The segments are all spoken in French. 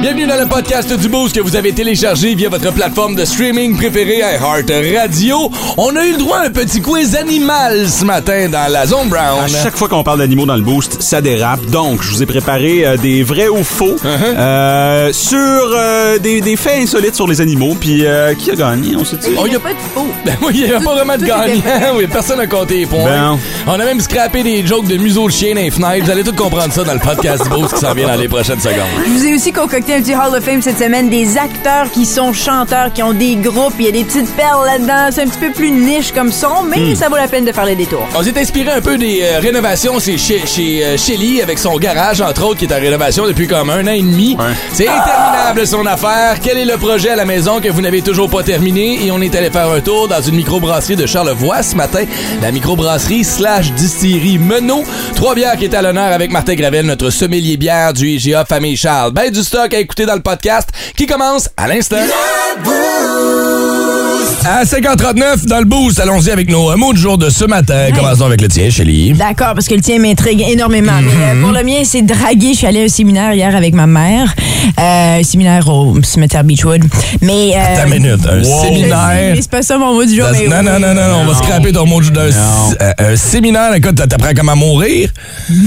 Bienvenue dans le podcast du Boost que vous avez téléchargé via votre plateforme de streaming préférée Heart Radio. On a eu le droit à un petit quiz animal ce matin dans la zone Brown. À chaque fois qu'on parle d'animaux dans le boost, ça dérape. Donc, je vous ai préparé euh, des vrais ou faux Uh-huh. euh, sur euh, des, des faits insolites sur les animaux. Puis, euh, qui a gagné, on sait dit Oh, y a pas de faux. Ben oui, il n'y a pas vraiment de gagnant. Oui, personne n'a compté les points. Ben. On a même scrappé des jokes de museau de chien dans les fenêtres. Vous allez tout comprendre ça dans le podcast du Boost qui s'en vient dans les prochaines secondes. Je vous ai aussi concocté un petit Hall of Fame cette semaine, des acteurs qui sont chanteurs, qui ont des groupes, il y a des petites perles là-dedans, c'est un petit peu plus niche comme son, mais ça vaut la peine de faire le détour. On s'est inspiré un peu des euh, rénovations c'est chez, chez euh, Shelly avec son garage, entre autres, qui est en rénovation depuis comme un an et demi. C'est interminable son affaire. Quel est le projet à la maison que vous n'avez toujours pas terminé? Et on est allé faire un tour dans une microbrasserie de Charlevoix ce matin. La microbrasserie slash distillerie Menot. Trois bières qui est à l'honneur avec Martin Gravel, notre sommelier bière du IGA Famille Charles. Ben du stock écouter dans le podcast qui commence à l'instant. À 5h39 dans le boost, allons-y avec nos euh, mots du jour de ce matin. Commençons avec le tien, Shelly. D'accord, parce que le tien m'intrigue énormément. Mais, euh, pour le mien, c'est draguer. Je suis allée à un séminaire hier avec ma mère. Euh, un séminaire au cimetière Beachwood. Mais. Euh, Attends une minute, un sais, séminaire? C'est pas ça mon mot du jour. Mais non, non, non, non, on va scraper ton mot du jour Non. un séminaire. Écoute, t'apprends comment mourir,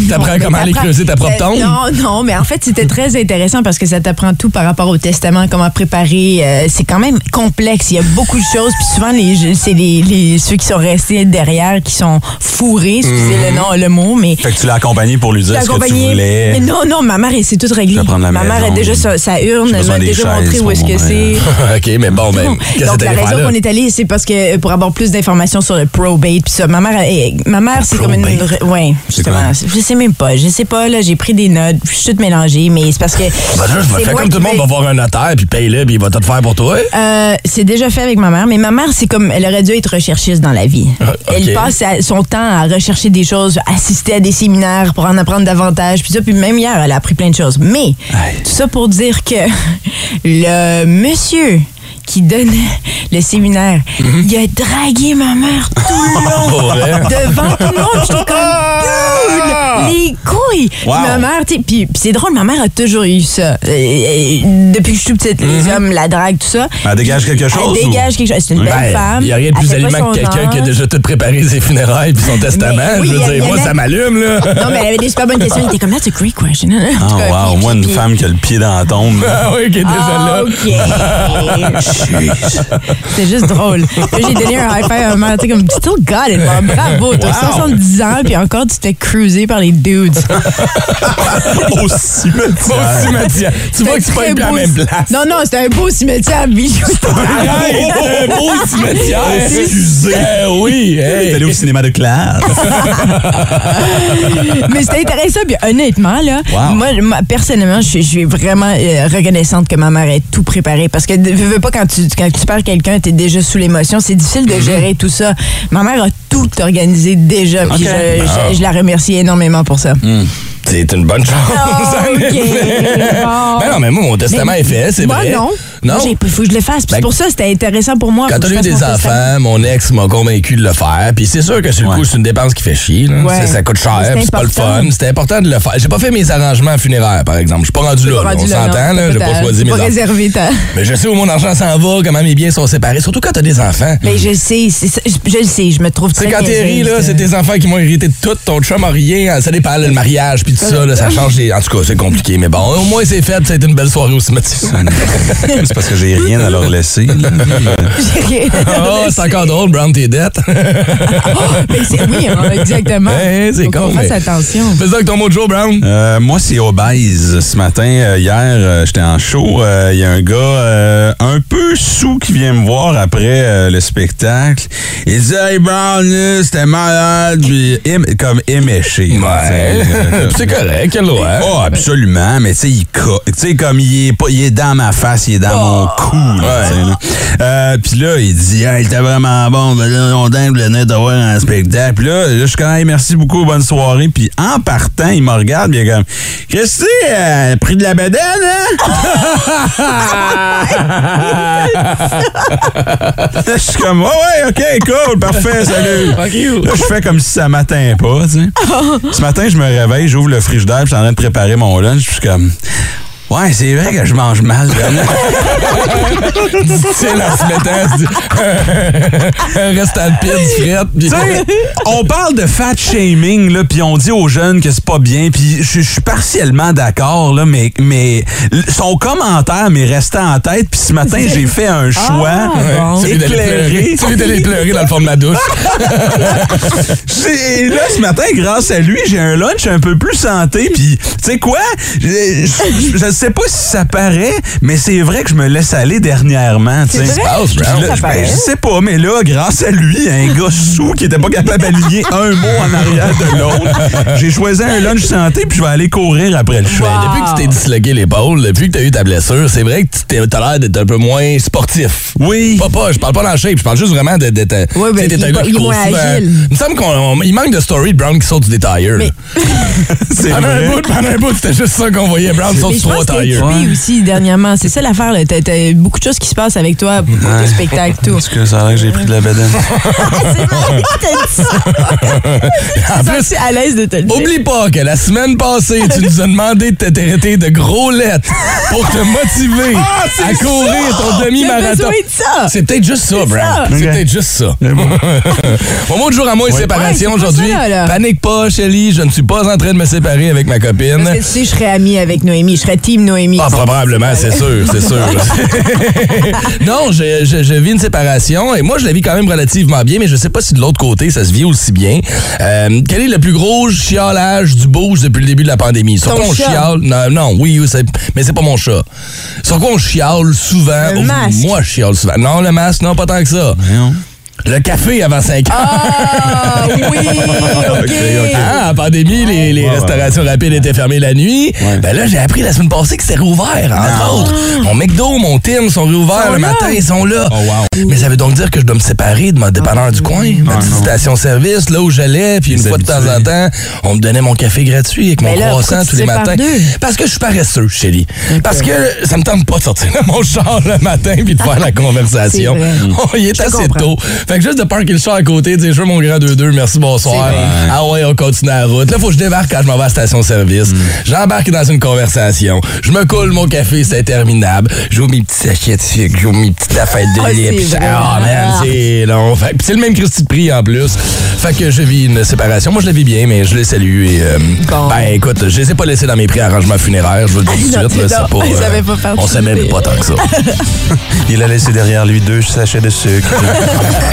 t'apprends comment aller creuser ta propre tombe. Non, non, mais en fait, c'était très intéressant parce que ça t'apprend tout par rapport au testament, comment préparer. euh, c'est quand même complexe. Il y a beaucoup de Puis souvent, les, c'est les, les- ceux qui sont restés derrière qui sont fourrés, excusez le nom, le mot, mais. Fait que tu l'as accompagné pour lui dire ce que tu voulais. Mais non, non, ma mère, elle s'est toute réglée. Ma mère a déjà sa, sa urne, elle m'a déjà montré où est-ce que mon c'est. OK, mais bon, ben, qu'est-ce que Donc, la raison qu'on est allé, c'est parce que pour avoir plus d'informations sur le probate, puis ça, ma mère, elle- ma mère, c'est comme une, ouais, justement, je sais même pas, je sais pas là, j'ai pris des notes, je suis toute mélangée, mais c'est parce que. Ben là, je comme tout le monde va voir un notaire, puis paye-le, puis il va tout faire pour toi. Euh, c'est déjà fait avec ma mère, mais ma mère, c'est comme, elle aurait dû être recherchiste dans la vie. Ah. Elle passe son temps à rechercher des choses, assister à des séminaires pour en apprendre davantage, puis ça, puis même hier, elle a appris plein de choses. Mais, tout ça pour dire que le monsieur qui donnait le séminaire, Mhm. il a dragué ma mère tout le long, devant tout le monde. J'étais comme, Wow. Ma mère, tu puis c'est drôle, ma mère a toujours eu ça. Euh, euh, depuis que je suis toute petite, les hommes, la drague, tout ça. Elle dégage quelque chose, Elle ou- dégage quelque chose. C'est une belle femme. Il n'y a rien de plus allumant que quelqu'un qui a déjà tout préparé ses funérailles puis son testament. oui, je a- veux dire, moi, ça m'allume, là. Non, mais elle avait des super bonnes questions. Elle était comme, that's a great question. Ah, cas, wow, puis- moi, une puis- femme qui a le pied dans la tombe. Ah oui, qui est déjà là. OK. C'était juste drôle. Là, j'ai donné un high five à ma mère. Tu sais, comme, still got it. Bravo. T'as 70 ans, puis encore, tu t'es cruisé par les dudes. Au cimetière. Au cimetière. Tu vois que c'est pas une à la beau- même place. Non, non, c'était un beau cimetière à Billy. Arrête, un beau cimetière. Excusez. Eh oui, T'es allé au cinéma de classe. Mais c'était intéressant. Puis honnêtement, là, Wow. moi, moi, personnellement, je suis- vraiment euh, reconnaissante que ma mère ait tout préparé. Parce que, veux, veux pas, quand tu, quand tu perds quelqu'un, t'es déjà sous l'émotion. C'est difficile de gérer tout ça. Ma mère a tout organisé déjà. Puis Ok. je, je- je la remercie énormément pour ça. C'est une bonne chose. en OK. effet. Bon. Ben non, mais moi, mon testament Mais- est fait, c'est vrai. non. Non? Il faut que je le fasse. Puis Ben, c'est pour ça, c'était intéressant pour moi. Quand je eu des mon enfants, mon ex m'a convaincu de le faire. Puis c'est sûr que sur le Ouais. coup, c'est une dépense qui fait chier. là. Ouais. Ça, coûte cher, c'est c'est pas le fun. C'était important de le faire. J'ai pas fait mes arrangements funéraires, par exemple. Je suis pas rendu là. Pas là. rendu on s'entend, là. J'ai pas T'as- choisi t'as mes pas enfants. réservé ta... Mais je sais où mon argent s'en va, comment mes biens sont séparés. Surtout quand t'as des enfants. Mais je sais, c'est ça, je, le sais, je me trouve Tu sais, très quand t'es ri, là, c'est tes enfants qui m'ont hérité de tout. Ton chum a rien. Ça dépend, le mariage, puis tout ça, ça change les. En tout cas, c'est compliqué. Mais bon, au moins, c'est fait. Ça a été une belle soirée au cimetière. C'est c'est parce que j'ai rien à leur laisser. là. Oh, c'est encore drôle, Brown, tes dettes. Mais c'est- oui, hein, exactement. Ouais, c'est Faut con, qu'on fasse mais- attention. Fais ça avec ton mot de jour, Brown. Euh, moi, c'est obèse. Ce matin, euh, hier, euh, j'étais en show. euh, Il y a un gars euh, un peu sous qui vient me voir après euh, le spectacle. Il dit Hey Brown, c'était malade. Puis, comme éméché. Ouais. euh, c'est correct, quelle loi. Oh, absolument, mais tu sais, il co- tu sais, comme il est pas, il est dans ma face, il est dans mon cou, là. Euh, puis là, il dit, hey, il était vraiment bon, là, longtemps que je venais de voir un spectacle. Puis là, je suis comme, Hey, merci beaucoup, bonne soirée. Puis en partant, il me regarde, puis il est comme, qu'est-ce que c'est, pris de la bedaine, hein? je suis comme, ouais, ouais, ok, cool, parfait, salut. Fuck you. Là, je fais comme si ça m'atteint pas, tu sais. Ce matin, je me réveille, j'ouvre le frigidaire, puis je suis en train de préparer mon lunch, puis je suis comme... Ouais, c'est vrai que je mange mal. Tiens, là, se mettant, frette. puis- Tu sais, on parle de fat shaming, là, puis on dit aux jeunes que c'est pas bien, puis je suis partiellement d'accord, là, mais, mais son commentaire m'est resté en tête, puis ce matin, j'ai fait un choix bon. D'aller pleurer. éclairé. Celui d'aller pleurer dans le fond de ma douche. Et là, ce matin, grâce à lui, j'ai un lunch un peu plus santé. Puis, tu sais quoi? Je, je- je sais pas si ça paraît, mais c'est vrai que je me laisse aller dernièrement. tu sais. C'est vrai? je- sais pas, mais là, grâce à lui, un gars sous qui était pas capable d'aligner un mot en arrière de l'autre, j'ai choisi un lunch santé, puis je vais aller courir après le show. Depuis que tu t'es disloqué l'épaule, depuis que tu as eu ta blessure, c'est vrai que tu t'es- t'as l'air d'être un peu moins sportif. Oui. Pas, pas, je parle pas dans shape, je parle juste vraiment de- ben, tu sais, t'es il un est gars pas- qui il moins agile. Me semble qu'il manque de story de Brown qui saute du détailleur. Mais- C'est Pendant un vrai. bout, pendant un bout, c'était juste ça qu'on voyait. Brown saute Mais trois tailleurs. occupé aussi dernièrement. C'est ça l'affaire. là. T'as t'as beaucoup de choses qui se passent avec toi pour tes spectacles, tout. Parce que ça a l'air que j'ai pris de la bedaine. C'est vrai, t'as dit ça. En Je plus, suis à l'aise de te le dire. Oublie pas que la semaine passée, tu nous as demandé de te traiter de gros lettres pour te motiver à courir ton J'ai demi-marathon. besoin de ça. C'est peut-être juste ça, Brown. ça. C'est Ok. peut-être juste ça. Mon mot de jour à moi est séparation Ouais, c'est pas aujourd'hui. ça, là. Panique pas, Shelly, je ne suis pas en train de me séparer avec ma copine. Parce que tu sais, je serais amie avec Noémie. Je serais team Noémie. Ah, probablement, c'est sûr, c'est sûr. non, je, je- je vis une séparation et moi, je la vis quand même relativement bien, mais je sais pas si de l'autre côté, ça se vit aussi bien. Euh, quel est le plus gros chiolage du bouge depuis le début de la pandémie? Sur Ton quoi on chiale? Non, non, oui, mais c'est pas mon chat. Sur quoi on chiale souvent? Le Oh, masque. Moi, je chiale souvent. Non, le masque, non, pas tant que ça. Le café avant 5 ans. Ah oui, OK. Ah, en pandémie, les, les Ouais, restaurations rapides étaient fermées la nuit. Ouais. Ben là, j'ai appris la semaine passée que c'était rouvert, entre autres. Mon McDo, mon Tim sont réouverts Sont le matin, ils sont là. Oh, wow. Mais ça veut donc dire que je dois me séparer de mon dépanneur du coin, ma petite non. station-service, là où j'allais, puis une Les fois de temps en temps, on me donnait mon café gratuit avec mon là, croissant tous les matins. Parce que je suis paresseux, chérie. Parce que ça me tente pas de sortir de mon char le matin puis de faire la conversation. Vrai. Oh, il est Je assez comprends. tôt. Fait que juste de parker le char à côté, dire je veux mon grand 2-2, merci, bonsoir. Ah ouais, on continue la route. Là, faut que je débarque quand je m'en vais à la station-service. Mm. J'embarque dans une conversation. Je me coule mon café, c'est interminable. J'ouvre mes petits sachets de sucre, j'ouvre mes petites affaires de Ah, lait. puis je- vrai. Ah, man, c'est long. Fait, c'est le même Christy de prix en plus. Fait que je vis une séparation. Moi, je la vis bien, mais je les salue. Et, euh, Bon. Ben, écoute, je les ai pas laissés dans mes prix arrangements funéraires. Je vous le dis tout de suite. là, pas, ça euh, pas on s'aimait pas tant que ça. Il a laissé derrière lui deux sachets de sucre.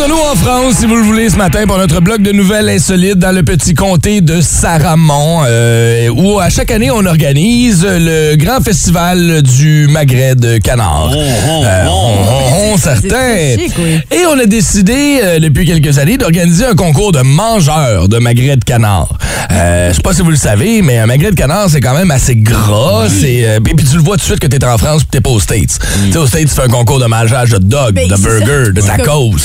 Rendons-nous en France, si vous le voulez, ce matin pour notre bloc de nouvelles insolites dans le petit comté de Saramon, euh, où à chaque année, on organise le grand festival du magret de canard. Euh, on- on- on, certain. chic, oui. Et on a décidé, euh, depuis quelques années, d'organiser un concours de mangeurs de magret de canard. Euh, je sais pas si vous le savez, mais un magret de canard, c'est quand même assez gras. C'est, euh, puis puis tu le vois tout de suite que t'es en France puis t'es pas aux States. Tu sais, aux States, tu fais un concours de mangeage de dog, Ben, de burger, ça. de tacos.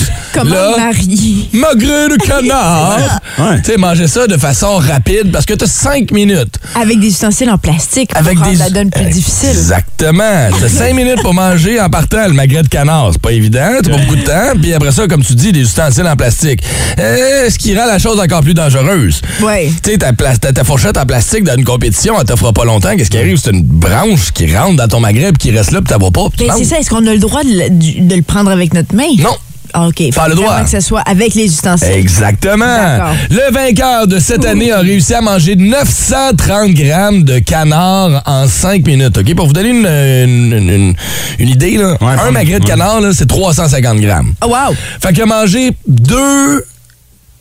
Là, marier? magret de canard. Ouais. Tu sais, manger ça de façon rapide parce que t'as cinq minutes. Avec des ustensiles en plastique pour Avec rendre des... la donne plus difficile. Exactement. T'as cinq minutes pour manger en partant le magret de canard. C'est pas évident, t'as pas beaucoup de temps. Puis après ça, comme tu dis, des ustensiles en plastique. Euh, ce qui rend la chose encore plus dangereuse. Ouais. Tu sais, ta, ta- fourchette en plastique dans une compétition, elle t'offre pas longtemps. Qu'est-ce qui arrive? C'est une branche qui rentre dans ton magret puis qui reste là puis t'as pas tu Mais manges. c'est ça, est-ce qu'on a le droit de le prendre avec notre main? Non. Ah, OK. Pas Faut le droit. que ce soit avec les ustensiles. Exactement. Le vainqueur de cette année a réussi à manger 930 grammes de canard en 5 minutes. OK? Pour vous donner une, une- une- une- une idée, là, Ouais, un magret de canard, là, c'est 350 grammes. Oh, wow. Fait qu'il a mangé deux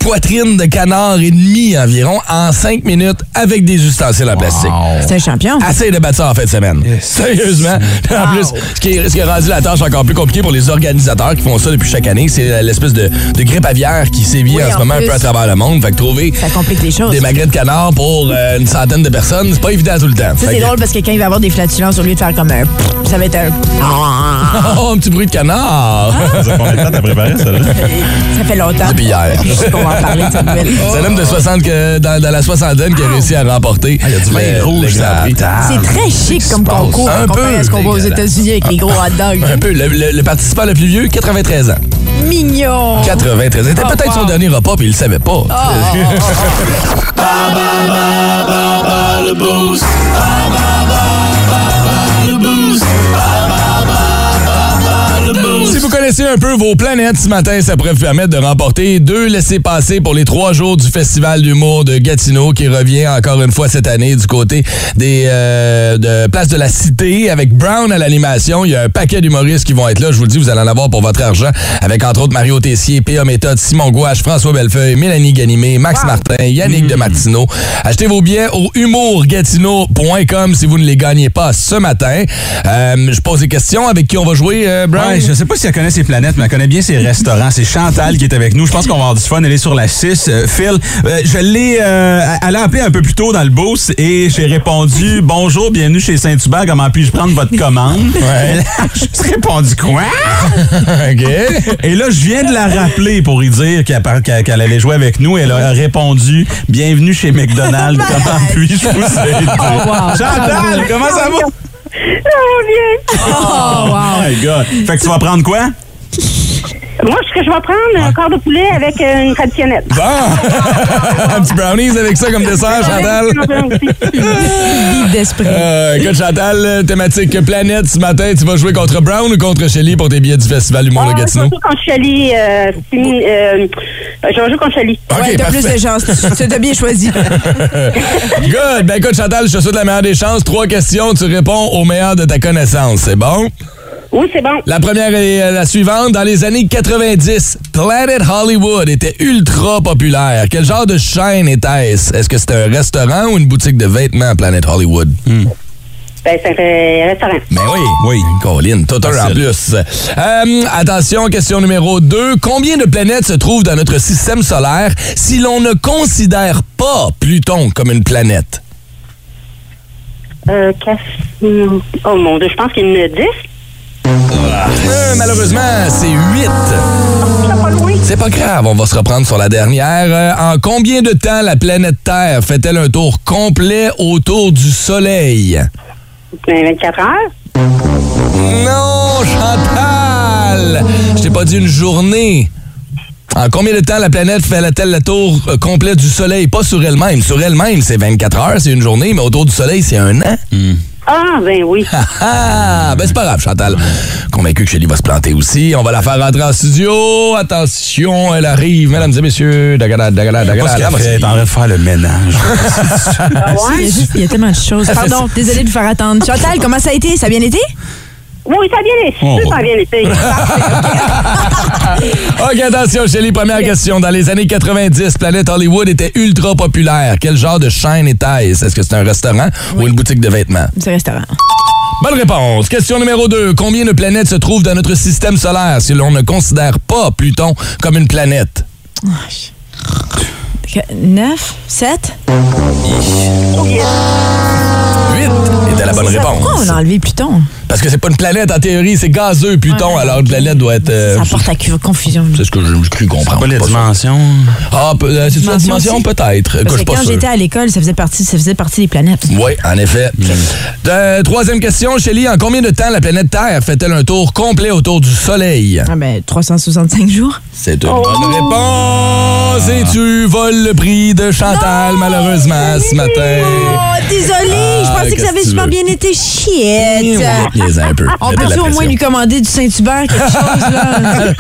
poitrines de canard et demi environ en 5 minutes avec des ustensiles en plastique. C'est un champion. Assez de battre ça en fin de semaine. Sérieusement. En plus, ce qui, est, ce qui a rendu la tâche encore plus compliquée pour les organisateurs qui font ça depuis chaque année, c'est l'espèce de, de grippe aviaire qui sévit Oui, en ce en moment un peu à travers le monde. Fait que trouver Ça complique les choses. des magrets de canard pour euh, une centaine de personnes, c'est pas évident tout le temps. Ça, c'est que- drôle parce que quand il va avoir des flatulences, au lieu de faire comme un. Ça va être un. Oh, un petit bruit de canard! Ça fait combien de temps t'as préparé ça, là? Ça fait longtemps. Depuis hier. Je sais qu'on va en parler de cette nouvelle. C'est un homme de 60 que, dans, dans la soixantaine qui a réussi à remporter. Ah, il y a du vin rouge. C'est très chic comme concours Un peu à ce qu'on voit aux. États-Unis avec les gros hot dogs. Un peu. Le, le- le participant le plus vieux, 93 ans. Mignon. 93. C'était Oh, peut-être son dernier repas, puis il le savait pas. Connaissez un peu vos planètes ce matin, ça pourrait vous permettre de remporter deux laissés-passer pour les trois jours du Festival d'humour de Gatineau qui revient encore une fois cette année du côté des euh, de Place de la Cité avec Brown à l'animation. Il y a un paquet d'humoristes qui vont être là. Je vous le dis, vous allez en avoir pour votre argent avec entre autres Mario Tessier, P.A. Méthode, Simon Gouache, François Bellefeuille, Mélanie Ganimé, Max Martin, Yannick de Martineau. Achetez vos billets au humourgatineau.com si vous ne les gagnez pas ce matin. Euh, je pose des questions avec qui on va jouer, euh, Brown? Ouais, je sais pas si elle connaît ses planètes, mais elle connaît bien ses restaurants. C'est Chantal qui est avec nous. Je pense qu'on va avoir du fun. Elle est sur la 6. Euh, Phil, euh, je l'ai... euh, elle a appelé un peu plus tôt dans le boost et j'ai répondu « Bonjour, bienvenue chez Saint-Hubert. Comment puis-je prendre votre commande? A juste répondu « Quoi? OK. » Et là, je viens de la rappeler pour lui dire qu'elle allait jouer avec nous. Elle a répondu « Bienvenue chez McDonald's. Comment puis-je vous aider? wow. Chantal, comment ça va? Oh, wow. Oh my God. Fait que tu vas prendre quoi? Moi, ce que je vais prendre, un corps de poulet avec euh, une traditionnelle. Bon! un petit brownies avec ça comme dessert, Chantal. Vide d'esprit. Euh, écoute, Chantal, euh, thématique planète, ce matin, tu vas jouer contre Brown ou contre Shelly pour tes billets du Festival du Monde de Ah, je Gatineau? vais jouer contre Chali. Euh, euh, je vais jouer contre Chali. OK, ouais, t'as plus de chance. Tu t'as bien choisi. Good! Ben écoute, Chantal, je te souhaite la meilleure des chances. Trois questions, tu réponds au meilleur de ta connaissance. C'est bon? Oui, c'est bon. La première est la suivante. Dans les années 90, Planet Hollywood était ultra populaire. Quel genre de chaîne était-ce? Est-ce que c'était un restaurant ou une boutique de vêtements, Planet Hollywood? Ben, c'est un restaurant. Ben oui. Oui. Colin, tout un en plus. Euh, attention, question numéro 2. Combien de planètes se trouvent dans notre système solaire si l'on ne considère pas Pluton comme une planète? Euh, Oh mon Dieu, je pense qu'il y en a 10. Euh, malheureusement, c'est 8. Ça pas loin. C'est pas grave, on va se reprendre sur la dernière. Euh, en combien de temps la planète Terre fait-elle un tour complet autour du Soleil? Ben, 24 heures. Non, Chantal! Je t'ai pas dit une journée. En combien de temps la planète fait-elle le tour euh, complet du Soleil? Pas sur elle-même. Sur elle-même, c'est 24 heures, c'est une journée, mais autour du Soleil, c'est un an. Ah, ben oui. Ah, ah! Ben, c'est pas grave, Chantal. Convaincu que Shelly va se planter aussi. On va la faire rentrer en studio. Attention, elle arrive, mesdames et messieurs. Dagada, dagada, Je sais pas dagada. ce La qu'elle fait. Elle est en train de faire le ménage. Ah Il y, a ouais? juste- il y a tellement de choses. Pardon, désolée de vous faire attendre. Chantal, comment ça a été? Ça a bien été? Oui, ça bien été. Oh. Ça bien été. OK, attention, Shelly, première question. Dans les années 90, Planète Hollywood était ultra populaire. Quel genre de chaîne était-ce? Est-ce que c'est un restaurant ou une boutique de vêtements? C'est restaurant. Bonne réponse. Question numéro 2. Combien de planètes se trouvent dans notre système solaire si l'on ne considère pas Pluton comme une planète? 9? 7? 8 était la bonne réponse. Pourquoi on a enlevé Pluton? Parce que c'est pas une planète en théorie, c'est gazeux Pluton, Ouais, alors une planète doit être... euh, Ça apporte à confusion. c'est ce que j'ai cru comprendre. Pas les Pas ça. dimensions? Ah, peu- euh, c'est une Dimension peut-être. Quand j'étais à l'école, ça faisait partie, ça faisait partie des planètes. Oui, en effet. Euh, troisième question, Shelly. En combien de temps la planète Terre fait-elle un tour complet autour du Soleil? Ah ben, 365 jours. C'est une Oh. bonne réponse. Et tu voles le prix de Chantal, malheureusement, ce matin. Oh, désolée, je Ah, pensais que ça avait super veux? bien été. Shit. Un peu. On Mettez peut la au moins lui commander du Saint-Hubert, quelque chose, là?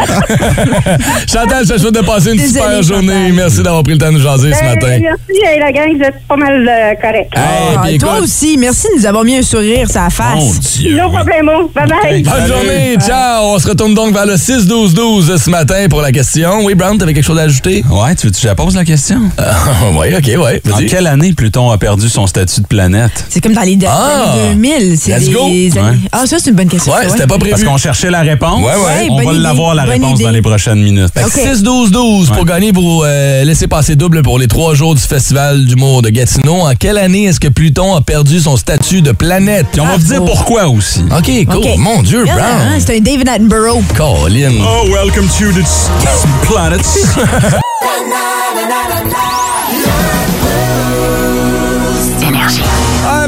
Chantal, je te souhaite de passer une super journée. Chantal. Merci d'avoir pris le temps de nous jaser ce Ben, matin. merci, la gang, vous êtes pas mal euh, corrects. Hey, Ah, toi écoute, aussi, merci de nous avoir mis un sourire sur la face. Mon Dieu. No problemo. Bye. Bonne Salut. journée, ciao! On se retourne donc vers le 6-12-12 ce matin pour la question. Oui, Brown, t'avais quelque chose à ajouter? Ouais, tu veux que je la pose la question? oui, ok, ouais. En quelle année Pluton a perdu son statut de planète? C'est comme dans les, Ah! années 2000. C'est Let's des go. années- Ouais. Ah, ça, c'est une bonne question. Ouais, c'était pas Parce prévu. qu'on cherchait la réponse. Ouais, ouais. On va l'avoir, la bonne réponse, idée. dans les prochaines minutes. Fait que Ok. 6-12-12 pour gagner vos euh, laissez-passer double pour les trois jours du Festival d'humour de Gatineau. En quelle année est-ce que Pluton a perdu son statut de planète? Puis on va vous dire pourquoi aussi. OK, cool. Mon Dieu, Bien, hein, Brown. C'est un David Attenborough. Colin. Oh, welcome to the planet.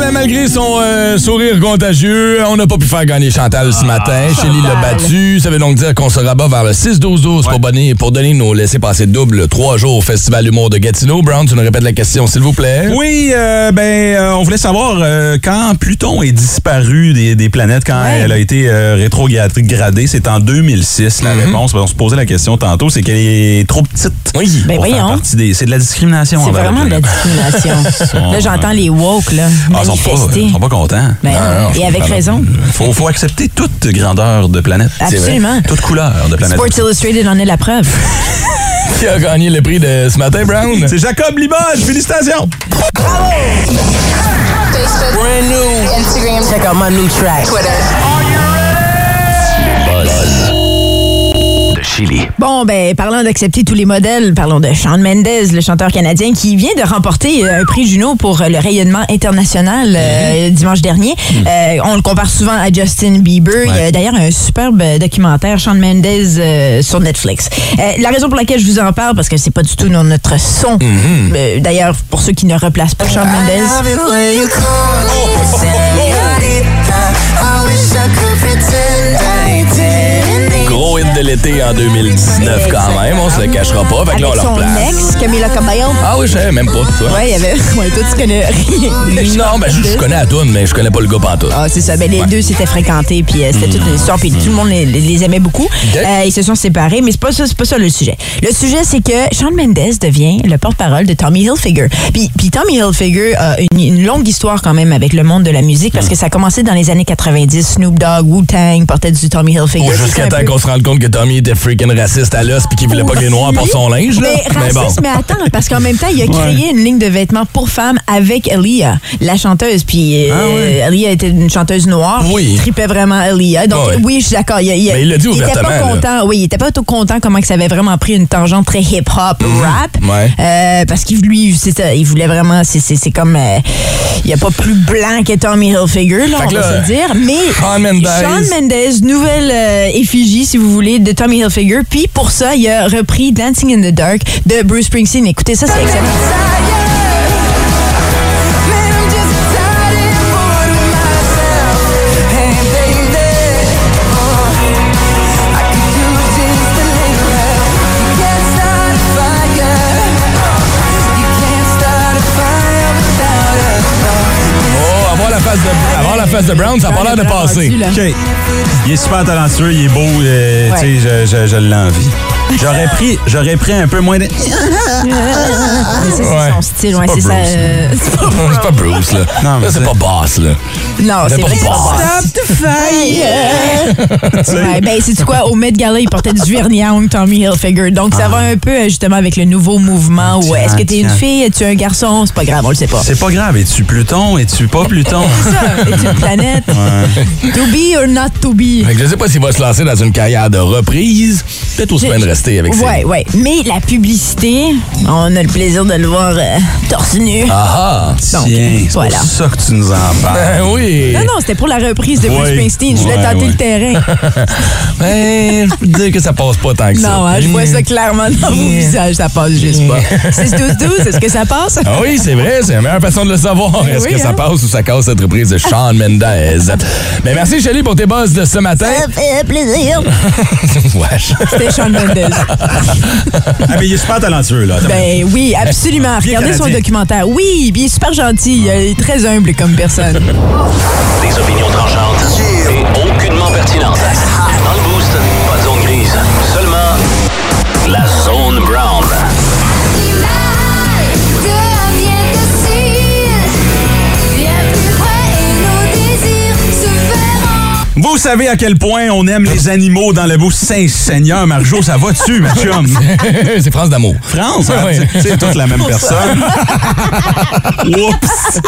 Ah, malgré son euh, sourire contagieux, on n'a pas pu faire gagner Chantal ce matin. Shelly l'a Chantal. battu. Ça veut donc dire qu'on se rabat vers le 6-12-12 pour, donner, pour donner nos laissés-passer double trois jours au Festival d'humour de Gatineau. Brown, tu nous répètes la question, s'il vous plaît? Oui, euh, ben, euh, on voulait savoir euh, quand Pluton est disparu des, des planètes, quand Ouais. elle a été euh, rétrogradée, c'est en 2006. La réponse, ben, on se posait la question tantôt, c'est qu'elle est trop petite. Oui. Ben voyons. C'est de la discrimination. C'est vraiment de la discrimination. là, j'entends les woke, là, Ah, sont pas, manifester. ils sont pas contents. Ben, non, et avec raison. Faut, faut accepter toute grandeur de planète. Absolument. Toute couleur de planète. Sports Illustrated en est la preuve. Qui a gagné le prix de ce matin, Brown? C'est Jacob Limoges. Félicitations. Instagram. Check out my new track. Twitter. Chili. Bon, ben, parlant d'accepter tous les modèles, parlons de Shawn Mendes, le chanteur canadien qui vient de remporter euh, un prix Juno pour euh, le rayonnement international euh, dimanche dernier. Euh, on le compare souvent à Justin Bieber. Il y a d'ailleurs un superbe documentaire, Shawn Mendes, euh, sur Netflix. Euh, la raison pour laquelle je vous en parle, parce que c'est pas du tout dans notre son. Euh, d'ailleurs, pour ceux qui ne replacent pas Shawn Mendes. De l'été en 2019 quand même, on se le cachera pas. Fait que là, on Avec le son replace. ex, Camila Cabello. Ah oui, je savais même pas, toi. Ouais, il y avait. Ouais, toi, tu connais rien. Non, ben je, je connais la toune, mais je connais pas le gars pantoute. Ah, c'est ça. Ben, les deux s'étaient fréquentés, puis euh, c'était toute une histoire, puis tout le monde les, les aimait beaucoup. Euh, ils se sont séparés, mais c'est pas ça, c'est pas ça le sujet. Le sujet, c'est que Shawn Mendes devient le porte-parole de Tommy Hilfiger. Puis, puis Tommy Hilfiger a une, une longue histoire quand même avec le monde de la musique, parce que ça a commencé dans les années 90. Snoop Dogg, Wu-Tang portait du Tommy Hilfiger. Ou c'est jusqu'à un temps peu- qu'on se rende compte que Tommy était freaking raciste à l'os puis qu'il voulait pas que les noirs portent son linge, là. Mais raciste, mais attends, parce qu'en même temps, il a créé une ligne de vêtements pour femmes avec Aaliyah, la chanteuse. Puis euh, Aaliyah était une chanteuse noire. Ah Oui. Il tripait vraiment Aaliyah. Donc oui, je suis d'accord. Il, Mais il l'a dit était pas là. content. Oui, il était pas tout content comment que ça avait vraiment pris une tangente très hip-hop, rap. Mhm. Ouais. Euh, parce qu'il lui, c'est ça, il voulait vraiment, c'est, comme, euh, il n'y a pas plus blanc que Tommy Hilfiger, là, Fait on va là, se dire. Mais Shawn Mendes. Shawn Mendes, nouvelle effigie, si vous voulez, de Tommy Hilfiger. Puis pour ça, il a repris Dancing in the Dark de Bruce Springsteen. Écoutez, ça, c'est excellent. Face de Brown, ça a pas l'air de passer. OK. Il est super talentueux, il est beau, euh, Ouais. tu sais, je, je, je l'envie. J'aurais pris, j'aurais pris un peu moins de... Mais ça, c'est Ouais. son style, ouais, C'est c'est pas ça. Bruce. euh, c'est pas C'est pas Bruce, là. Non, mais Là, c'est c'est- pas Boss, là. Non, c'est vrai. Stop the fire! ouais, ben, c'est quoi? Au Met Gala, il portait du vernis ongles Tommy Hilfiger. Donc, ça va un peu, euh, justement, avec le nouveau mouvement où est-ce que t'es une Tiens. fille, es-tu un garçon? C'est pas grave, on le sait pas. C'est pas grave, es-tu Pluton, es-tu pas Pluton? C'est ça, es-tu une planète? To be or not to be? Fait que je sais pas s'il va se lancer dans une carrière de reprise. Peut-être aussi bien de rester avec ses... Ouais, ouais. Mais la publicité, on a le plaisir de le voir euh, torse nu. Ah Tiens, Donc, c'est voilà. pour ça que tu nous en ah! parles. Ben oui! Non, non, c'était pour la reprise de Bruce. Springsteen. Je voulais Ouais, tenter ouais. le terrain. Ben, je peux te dire que ça passe pas tant que ça. Non, hein, je vois ça clairement dans vos visages, ça passe juste pas. 6-12-12, est-ce que ça passe? Ah oui, c'est vrai, c'est la meilleure façon de le savoir. Est-ce oui, que ça hein? passe ou ça casse cette reprise de Shawn Mendes? Ben, merci, Shelly, pour tes buzz de ce matin. Ça fait plaisir. Wesh. C'était Shawn Mendes. Ah, mais il est super talentueux, là. Ben oui, absolument. Regardez son documentaire. Oui, il est super gentil. Il est très humble comme personne. Des opinions tranchantes et aucunement pertinentes. Vous savez à quel point on aime les animaux dans le beau Saint-Seigneur. Marjo, ça va-tu, ma chum? c'est France d'amour. France, hein? Ouais. C'est- toute la même personne. Oups!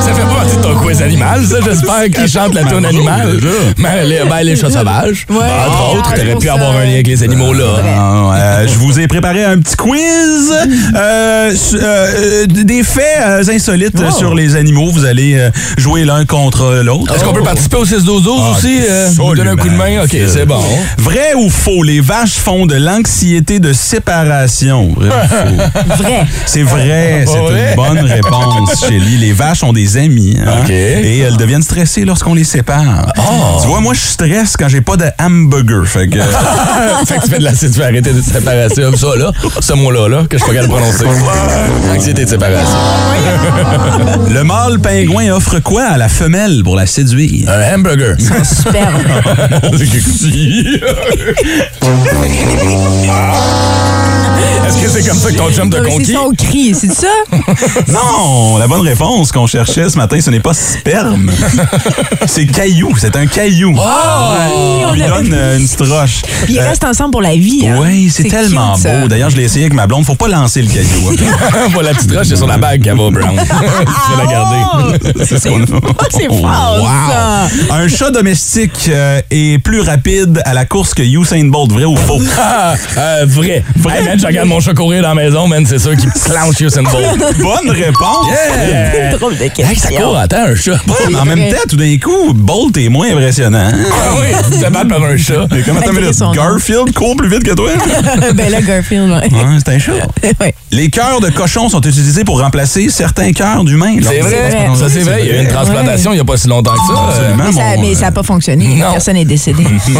Ça fait pas partie de ton quiz animal, ça, j'espère, qu'il chante la tune animale. Ben, les, ben, les chats sauvages. Ouais. Entre autres, Ah, t'aurais pour pu ça. avoir un lien avec les animaux, là. Ah, euh, je vous ai préparé un petit quiz. Euh, euh, des faits insolites sur les animaux. Vous allez euh, jouer l'un contre l'autre. Est-ce qu'on peut participer au 6 12 Ah, aussi? euh, donner un coup de main? OK, c'est bon. Vrai ou faux, les vaches font de l'anxiété de séparation? Vrai ou faux? Vrai. C'est vrai, c'est vrai? une bonne réponse, Shelly. Les vaches ont des amis. hein, OK. Et elles deviennent stressées lorsqu'on les sépare. Tu vois, moi, je stresse quand j'ai pas de hamburger. Fait que, fait que tu fais de la arrêter de séparation. Ça, là, ce mot-là, là, que je suis pas de prononcer. Anxiété de séparation. le mâle pingouin offre quoi à la femelle pour la séduire? Un hamburger. Super. Est-ce que c'est comme ça que ton chum C'est conquis? son cri, c'est ça? Non, la bonne réponse qu'on cherchait ce matin, ce n'est pas sperme. c'est caillou. C'est un caillou. on lui donne euh, une stroche. Puis ils Euh, restent ensemble pour la vie. hein. oui, c'est tellement cute, beau. D'ailleurs, je l'ai essayé avec ma blonde. Faut pas lancer le caillou. hein. voilà, la petite roche, c'est sur la bague qu'elle va, Brown. tu la garder. C'est ce qu'on a. c'est fort, ça. Un chat domestique euh, est plus rapide à la course que Usain Bolt. Vrai ou faux? Ah, euh, vrai. Vrai. Hey, man, je regarde mon chat courir dans la maison, man, c'est sûr qu'il clenche Usain Bolt. Bonne réponse. Yeah! Drôle de Hey, ça question. court, attends, un chat. Mais en vrai. même temps, tout d'un coup, Bolt est moins impressionnant. Ah oui, se battre par un chat. Et comment t'as mis. Garfield court plus vite que toi? ben là, Garfield, ouais. Ouais, c'est un chat. Ouais. Les cœurs de cochon sont utilisés pour remplacer certains cœurs d'humains. C'est vrai, vrai. ça c'est vrai. Il y a eu une transplantation il n'y a pas si longtemps que ça. Absolument. Mais ça n'a pas fonctionné. Non. Personne n'est décédé. Ils sont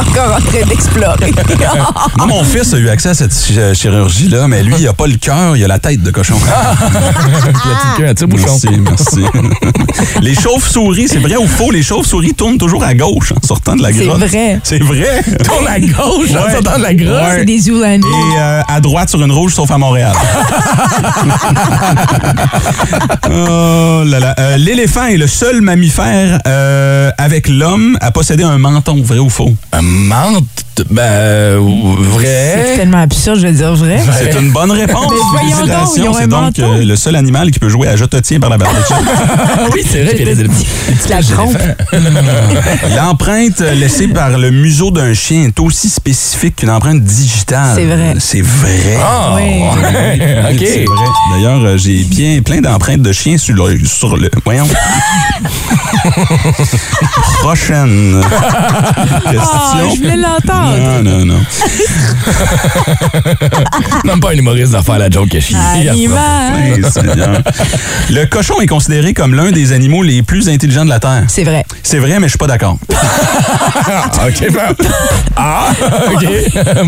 encore en train d'explorer. Moi, mon fils a eu accès à cette chi- chirurgie-là, mais lui, il a pas le cœur, il a la tête de cochon. La petite queue à tire-bouchon. Merci, merci. les chauves-souris, c'est vrai ou faux? Les chauves-souris tournent toujours à gauche en sortant de la C'est grotte. vrai. C'est vrai. Tourne à gauche en Ouais. sortant de la grotte? Ouais. C'est des Zoolander. Et euh, à droite sur une rouge, sauf à Montréal. Oh là là. Euh, L'éléphant est le seul mammifère euh, avec l'homme à posséder un menton, vrai ou faux? Un menthe, ben, euh, C'est vrai. tellement absurde, je veux dire vrai. C'est une bonne réponse. Mais voyons donc, ils ont C'est donc euh, le seul animal qui peut jouer à Je te tiens par la barbe. Oui, c'est vrai. Des petits. La trompe. L'empreinte laissée par le museau d'un chien est aussi spécifique qu'une empreinte digitale. C'est vrai. C'est vrai. Ah, Oui. Oui, C'est OK. vrai. D'ailleurs, euh, j'ai bien plein d'empreintes de chiens sur le. Sur le voyons. Prochaine Ah, question. je voulais l'entendre. Non, non, non. Même pas un humoriste d'en faire la joke que chie. Animal. Hey, Seigneur. Le cochon est considéré comme l'un des animaux les plus intelligents de la Terre. C'est vrai. C'est vrai, mais je suis pas d'accord. Ah, OK. ben- Ah, OK.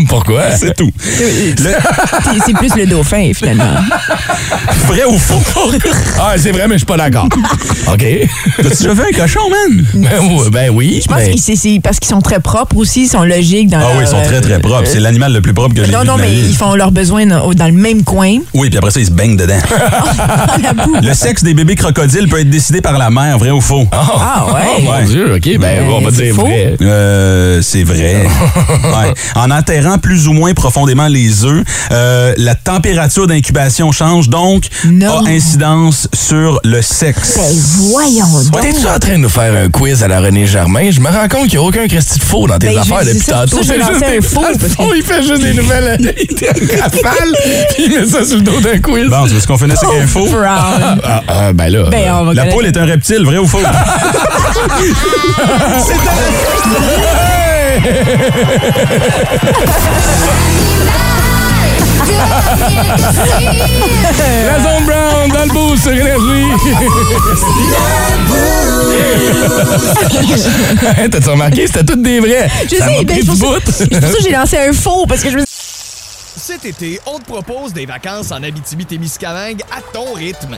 Pourquoi? C'est tout. Le- C'est- C'est plus le dauphin, finalement. vrai ou faux? Ah, c'est vrai, mais je suis pas d'accord. OK. T'as-tu déjà vu un cochon, man? Ben, oui, ben oui. Je pense mais- que c'est- c'est parce qu'ils sont très propres aussi, ils sont logiques dans Ah oui, ils sont très, très euh, propres. C'est l'animal le plus propre que j'ai vu Non, non, ma mais ils font leurs besoins dans, dans le même coin. Oui, puis après ça, ils se baignent dedans. La boue. Le sexe des bébés crocodiles peut être décidé par la mère, vrai ou faux? Ah ouais. Oh mon Ouais. Dieu, OK, ben, Ben, on va c'est dire faux. vrai. Euh, c'est vrai. Ouais. En enterrant plus ou moins profondément les œufs, euh, la température d'incubation change, donc Non. a incidence sur le sexe. Ben, voyons donc. T'es-tu en train de nous faire un quiz à la René Germain? Je me rends compte qu'il n'y a aucun Christy de faux dans tes Ben, affaires depuis tantôt. C'est ça, j'ai juste lancé un des- faux, fond, il fait juste des nouvelles rafales, puis il met ça sur le dos d'un quiz. Bon, tu veux qu'on finisse avec un faux? Brown. Ah, ah, ben là. Ben, on va La poule est un reptile, vrai ou faux? La zone brown dans le boost sur énergie. T'as-tu remarqué? C'était toutes des vrais. Je Ça sais, ben, pris c'est pour du ça- bout. c'est pour ça que j'ai lancé un faux, parce que je me Cet été, on te propose des vacances en Abitibi-Témiscamingue à ton rythme.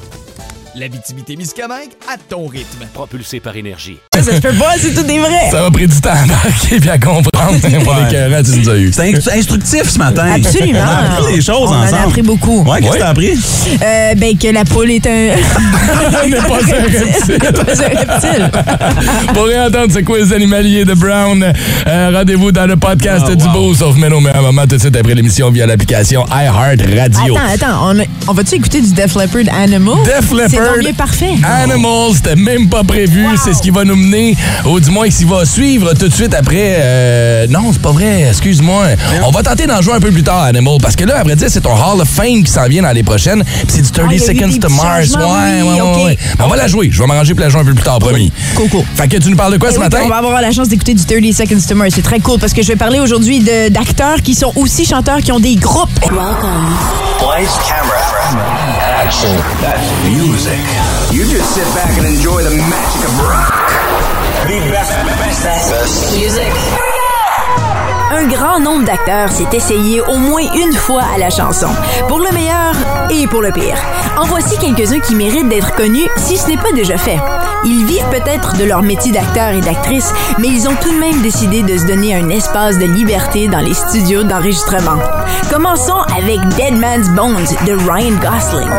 L'Abitibi-Témiscamingue à ton rythme. Propulsé par énergie. Ça se peut pas, c'est tout des vrais. Ça m'a pris du temps à embarquer puis à comprendre. Mon Ouais. écœurant, tu nous as eu. C'est instru- instructif ce matin. Absolument. On a appris des choses On en ensemble. a appris beaucoup. Ouais, qu'est-ce Ouais. que t'as appris? Euh, ben, que la poule est un. n'est pas un reptile. pas un reptile. Pour réentendre ce quiz animalier de Brown, euh, rendez-vous dans le podcast Ah, du wow. beau, sauf mais non, mais un moment tout de suite après l'émission via l'application iHeart Radio. Attends, attends. On, a- on va-tu écouter du Def Leppard Animal? Def Leppard. Bien parfait. Animals, c'était même pas prévu. C'est ce qui va nous mener, ou du moins qui va suivre tout de suite après. euh, non, c'est pas vrai, excuse-moi. On va tenter d'en jouer un peu plus tard, Animal, parce que là, à vrai dire, c'est ton Hall of Fame qui s'en vient dans les prochaines. Puis c'est du 30 Ah, Seconds to Mars. Ouais, oui, ouais, ouais. On va la jouer. Je vais m'arranger pour la jouer un peu plus tard, promis. Coco. Fait que tu nous parles de quoi Eh ce oui, matin? On va avoir la chance d'écouter du 30 Seconds to Mars. C'est très cool parce que je vais parler aujourd'hui d'acteurs qui sont aussi chanteurs, qui ont des groupes. Lights, camera, action. That's music. You just sit back and enjoy the magic of rock. The best, best, best. Music. Un grand nombre d'acteurs s'est essayé au moins une fois à la chanson, pour le meilleur et pour le pire. En voici quelques-uns qui méritent d'être connus si ce n'est pas déjà fait. Ils vivent peut-être de leur métier d'acteur et d'actrice, mais ils ont tout de même décidé de se donner un espace de liberté dans les studios d'enregistrement. Commençons avec Dead Man's Bones de Ryan Gosling.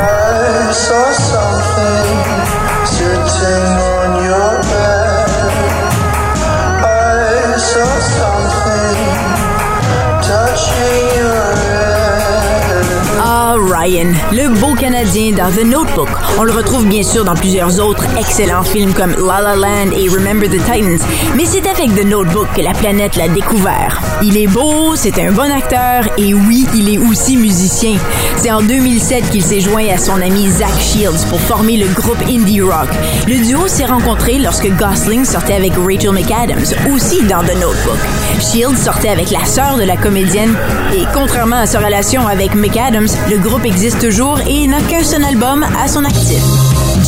Le beau Canadien dans The Notebook. On le retrouve bien sûr dans plusieurs autres excellents films comme La La Land et Remember the Titans, mais c'est avec The Notebook que la planète l'a découvert. Il est beau, c'est un bon acteur et oui, il est aussi musicien. C'est en 2007 qu'il s'est joint à son ami Zach Shields pour former le groupe indie rock. Le duo s'est rencontré lorsque Gosling sortait avec Rachel McAdams, aussi dans The Notebook. Shields sortait avec la sœur de la comédienne et contrairement à sa relation avec McAdams, le groupe existe toujours et n'a qu'un seul album à son actif.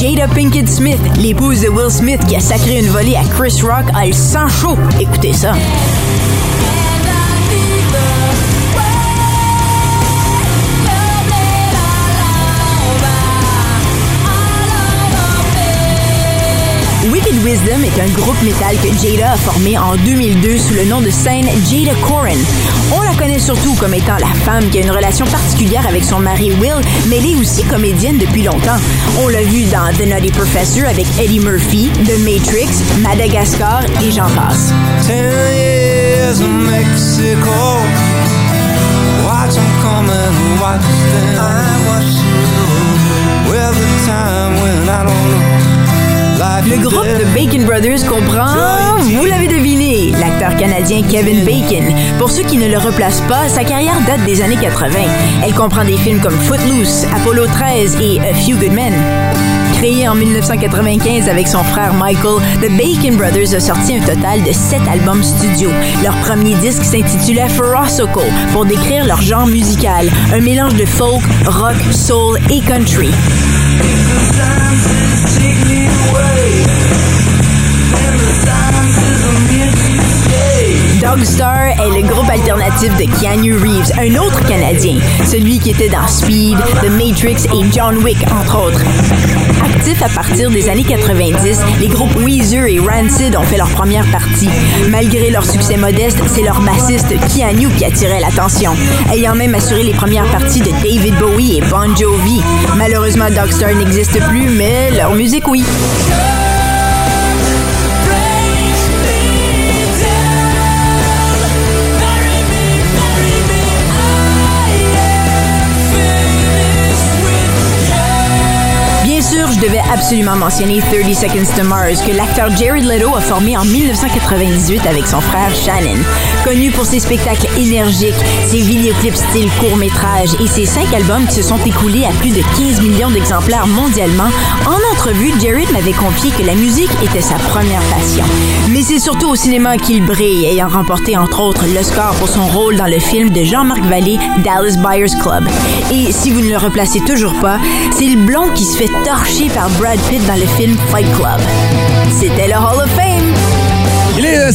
Jada Pinkett Smith, l'épouse de Will Smith qui a sacré une volée à Chris Rock, a le sang chaud. Écoutez ça. Wisdom est un groupe métal que Jada a formé en 2002 sous le nom de scène Jada Corin. On la connaît surtout comme étant la femme qui a une relation particulière avec son mari Will, mais elle est aussi comédienne depuis longtemps. On l'a vu dans The Nutty Professor avec Eddie Murphy, The Matrix, Madagascar et j'en passe. Le groupe. The Bacon Brothers comprend, vous l'avez deviné, l'acteur canadien Kevin Bacon. Pour ceux qui ne le replacent pas, sa carrière date des années 80. Elle comprend des films comme Footloose, Apollo 13 et A Few Good Men. Créé en 1995 avec son frère Michael, The Bacon Brothers a sorti un total de 7 albums studio. Leur premier disque s'intitulait Ferocico pour décrire leur genre musical, un mélange de folk, rock, soul et country. away. Dogstar est le groupe alternatif de Keanu Reeves, un autre Canadien, celui qui était dans Speed, The Matrix et John Wick, entre autres. Actifs à partir des années 90, les groupes Weezer et Rancid ont fait leur première partie. Malgré leur succès modeste, c'est leur bassiste Keanu qui attirait l'attention, ayant même assuré les premières parties de David Bowie et Bon Jovi. Malheureusement, Dogstar n'existe plus, mais leur musique oui. Absolument mentionner 30 Seconds to Mars que l'acteur Jared Leto a formé en 1998 avec son frère Shannon. Connu pour ses spectacles énergiques, ses vidéoclips style court-métrage et ses cinq albums qui se sont écoulés à plus de 15 millions d'exemplaires mondialement, en entrevue, Jared m'avait confié que la musique était sa première passion. Mais c'est surtout au cinéma qu'il brille, ayant remporté entre autres l'Oscar pour son rôle dans le film de Jean-Marc Vallée, Dallas Buyers Club. Et si vous ne le replacez toujours pas, c'est le blond qui se fait torcher par Brad Pitt dans le film Fight Club. C'était le Hall of Fame.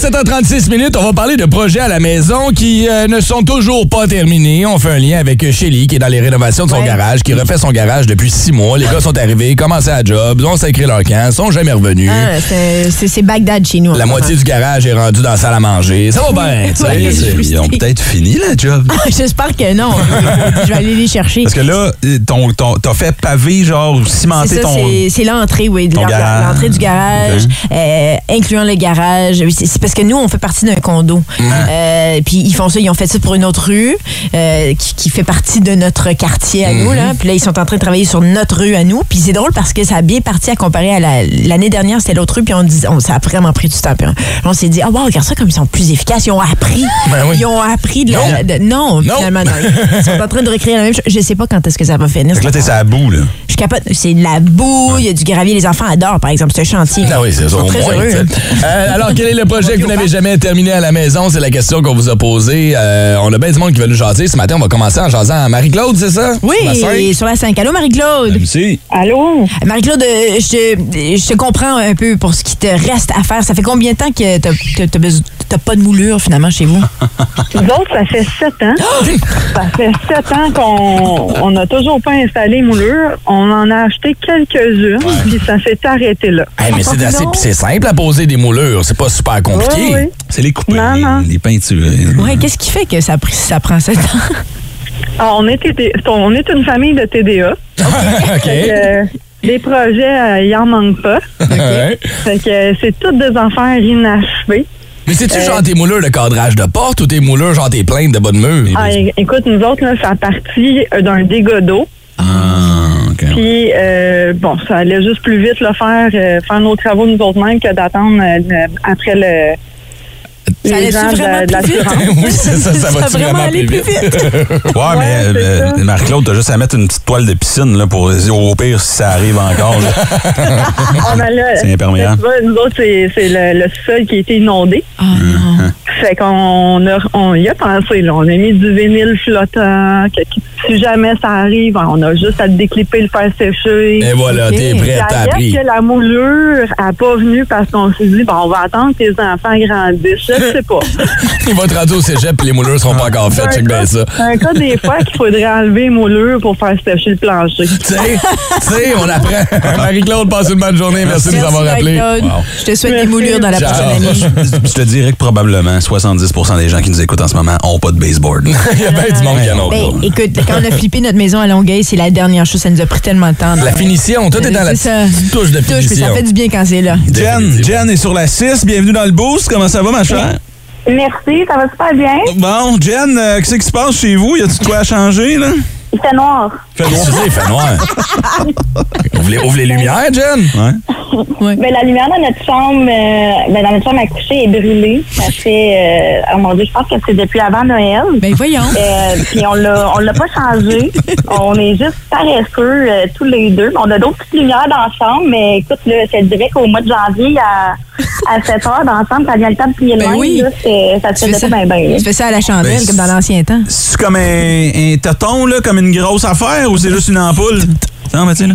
Il est euh, 7h36 minutes. On va parler de projets à la maison qui euh, ne sont toujours pas terminés. On fait un lien avec euh, Shelly qui est dans les rénovations de son garage, qui refait son garage depuis six mois. Les gars sont arrivés, commencé à job, ont sacré leur camp, sont jamais revenus. Ah, c'est- Bagdad chez nous. La moitié du garage est rendue dans la salle à manger. Ça va bien. Ouais, Ils ont peut-être fini la job. J'espère que non. Je vais aller les chercher. Parce que là, ton, ton- t'as fait paver, genre, cimenter ça, ton. c'est- c'est l'entrée, oui. ton l'en- garage. L'entrée du garage, euh, incluant le garage. Oui, C'est c'est parce que nous, on fait partie d'un condo. Euh, puis ils font ça, ils ont fait ça pour une autre rue euh, qui, qui fait partie de notre quartier à nous. Là. Puis là, ils sont en train de travailler sur notre rue à nous. Puis c'est drôle parce que ça a bien parti à comparer à la- l'année dernière, c'était l'autre rue. Puis on dit, on- ça a vraiment pris du temps. Puis on, on s'est dit, ah, wow, regarde ça comme ils sont plus efficaces. Ils ont appris. Ben oui. Ils ont appris de la- Non. de- non, Non. finalement, non. Ils sont en train de recréer la même chose. Je sais pas quand est-ce que ça va finir. Là, t'es à bout, là. Je capote. C'est de la boue, il y a du gravier. Les enfants adorent, par exemple, ce chantier. Ah oui, c'est Ils ça, au très moins. heureux. hein. Euh, alors, quel est le projet que vous n'avez jamais terminé à la maison? C'est la question qu'on vous a posée. Euh, on a bien du monde qui veut nous jaser. Ce matin, on va commencer en jasant à Marie-Claude, c'est ça? Oui, Sur la scène? sur la 5. Allô, Marie-Claude? MC. Allô? Marie-Claude, euh, je te, je te comprends un peu pour ce qui te reste à faire. Ça fait combien de temps que t'as- t'as t'as besoin- t'as pas de moulure, finalement, chez vous? Nous autres, ça fait sept ans. ça fait sept ans qu'on on n'a toujours pas installé moulure. On en a acheté quelques-unes, puis ça s'est arrêté là. Hey, mais c'est assez- c'est simple à poser des moulures. C'est pas super compliqué. Oui, oui. C'est les coupes, Non, les, non. les peintures. Ouais, qu'est-ce qui fait que ça, a ça prend 7 ans? Ah, on, est, TD on est une famille de TDA. OK. Euh, les projets, euh, il en manque pas. Ouais. Fait que euh, c'est toutes des affaires inachevées. Mais c'est-tu Euh, genre tes moulures de cadrage de porte ou tes moulures genre tes plaintes de bas de mur? Ah, écoute, nous autres, là, ça a parti euh, d'un dégât d'eau. Ah, OK. Puis, euh, bon, ça allait juste plus vite le faire, euh, faire nos travaux nous autres mêmes que d'attendre après le. Ça gens de, vraiment de plus vite? l'assurance. oui, ça, ça va Ça vraiment plus vite? Ouais, mais euh, ça. Marc-Claude, t'as juste à mettre une petite toile de piscine là, pour au pire si ça arrive encore. là. Ah, ben là, C'est imperméable. vois, nous autres, c'est c'est le, le sol qui a été inondé. Ah, non. Fait qu'on a, on y a pensé, là. On a mis du vinyle flottant, que si jamais ça arrive, on a juste à le déclipper, le faire sécher. Et voilà, t'es prêt, t'as appris. que la moulure n'a pas venu parce qu'on s'est dit, bon, on va attendre que les enfants grandissent. Je sais pas. Il va te rendre au cégep les moulures seront pas encore faites. Check bien ça. C'est un cas des fois qu'il faudrait enlever les moulures pour faire sécher le plancher. Tu sais, tu sais, on apprend. Marie-Claude, passe une bonne journée. Merci, de nous avoir appelé. Marie-Claude. Wow. Je te souhaite des moulures dans la prochaine année. Je te dirais que probablement 70% des gens qui nous écoutent en ce moment ont pas de baseboard. Il y a bien du monde qui en a Ben, écoute, quand on a flippé notre maison à Longueuil, c'est la dernière chose. Ça nous a pris tellement de temps. La finition, tout est dans la touche de finition. ça fait du bien quand c'est là. Jen, Jen est sur la 6. Bienvenue dans le boost. Comment ça va, ma chère? Merci, ça va super bien. Bon, Jen, euh, qu'est-ce qui se passe chez vous? Y a-tu quoi à changer, là? Il fait noir. Fait noir. Il fait noir. ouvre, les, ouvre les lumières, Jen. Ouais. Ben, la lumière dans notre chambre, euh, ben, dans notre chambre à coucher est brûlée. Ça fait, euh, oh mon Dieu, je pense que c'est depuis avant Noël. Ben voyons. Euh, puis on l'a, on l'a pas changé. On est juste paresseux euh, tous les deux. On a d'autres petites lumières dans la chambre, mais écoute, là, je te dirais qu'au mois de janvier, à, à 7 heures dans la chambre, quand vient le temps de plier Ben oui. là, ça se faisait ça, pas bien bien. tu fais ça à la chandelle, Ben, comme dans l'ancien temps. C'est comme un, un tonton, là, comme une grosse affaire, ou c'est juste une ampoule?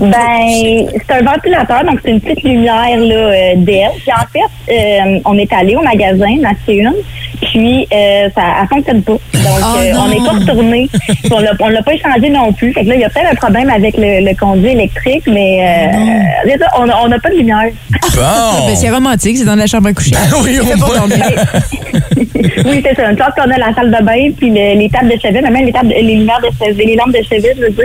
Ben, c'est un ventilateur, donc c'est une petite lumière là, euh. Puis en fait, euh, on est allé au magasin, une, puis euh, ça ne fonctionne pas. Donc, Oh euh, on n'est pas retourné. On l'a- on l'a pas échangé non plus. Fait que là, il y a peut-être un problème avec le, le conduit électrique, mais euh, on n'a on pas de lumière. Bon. Ben, c'est romantique, c'est dans la chambre à coucher. oui, Ça fait au pas oui, c'est ça. Une sorte qu'on a la salle de bain, puis le- les tables de chevet, mais même les, tables, les lumières de chevet, les lampes de chevet, je veux dire,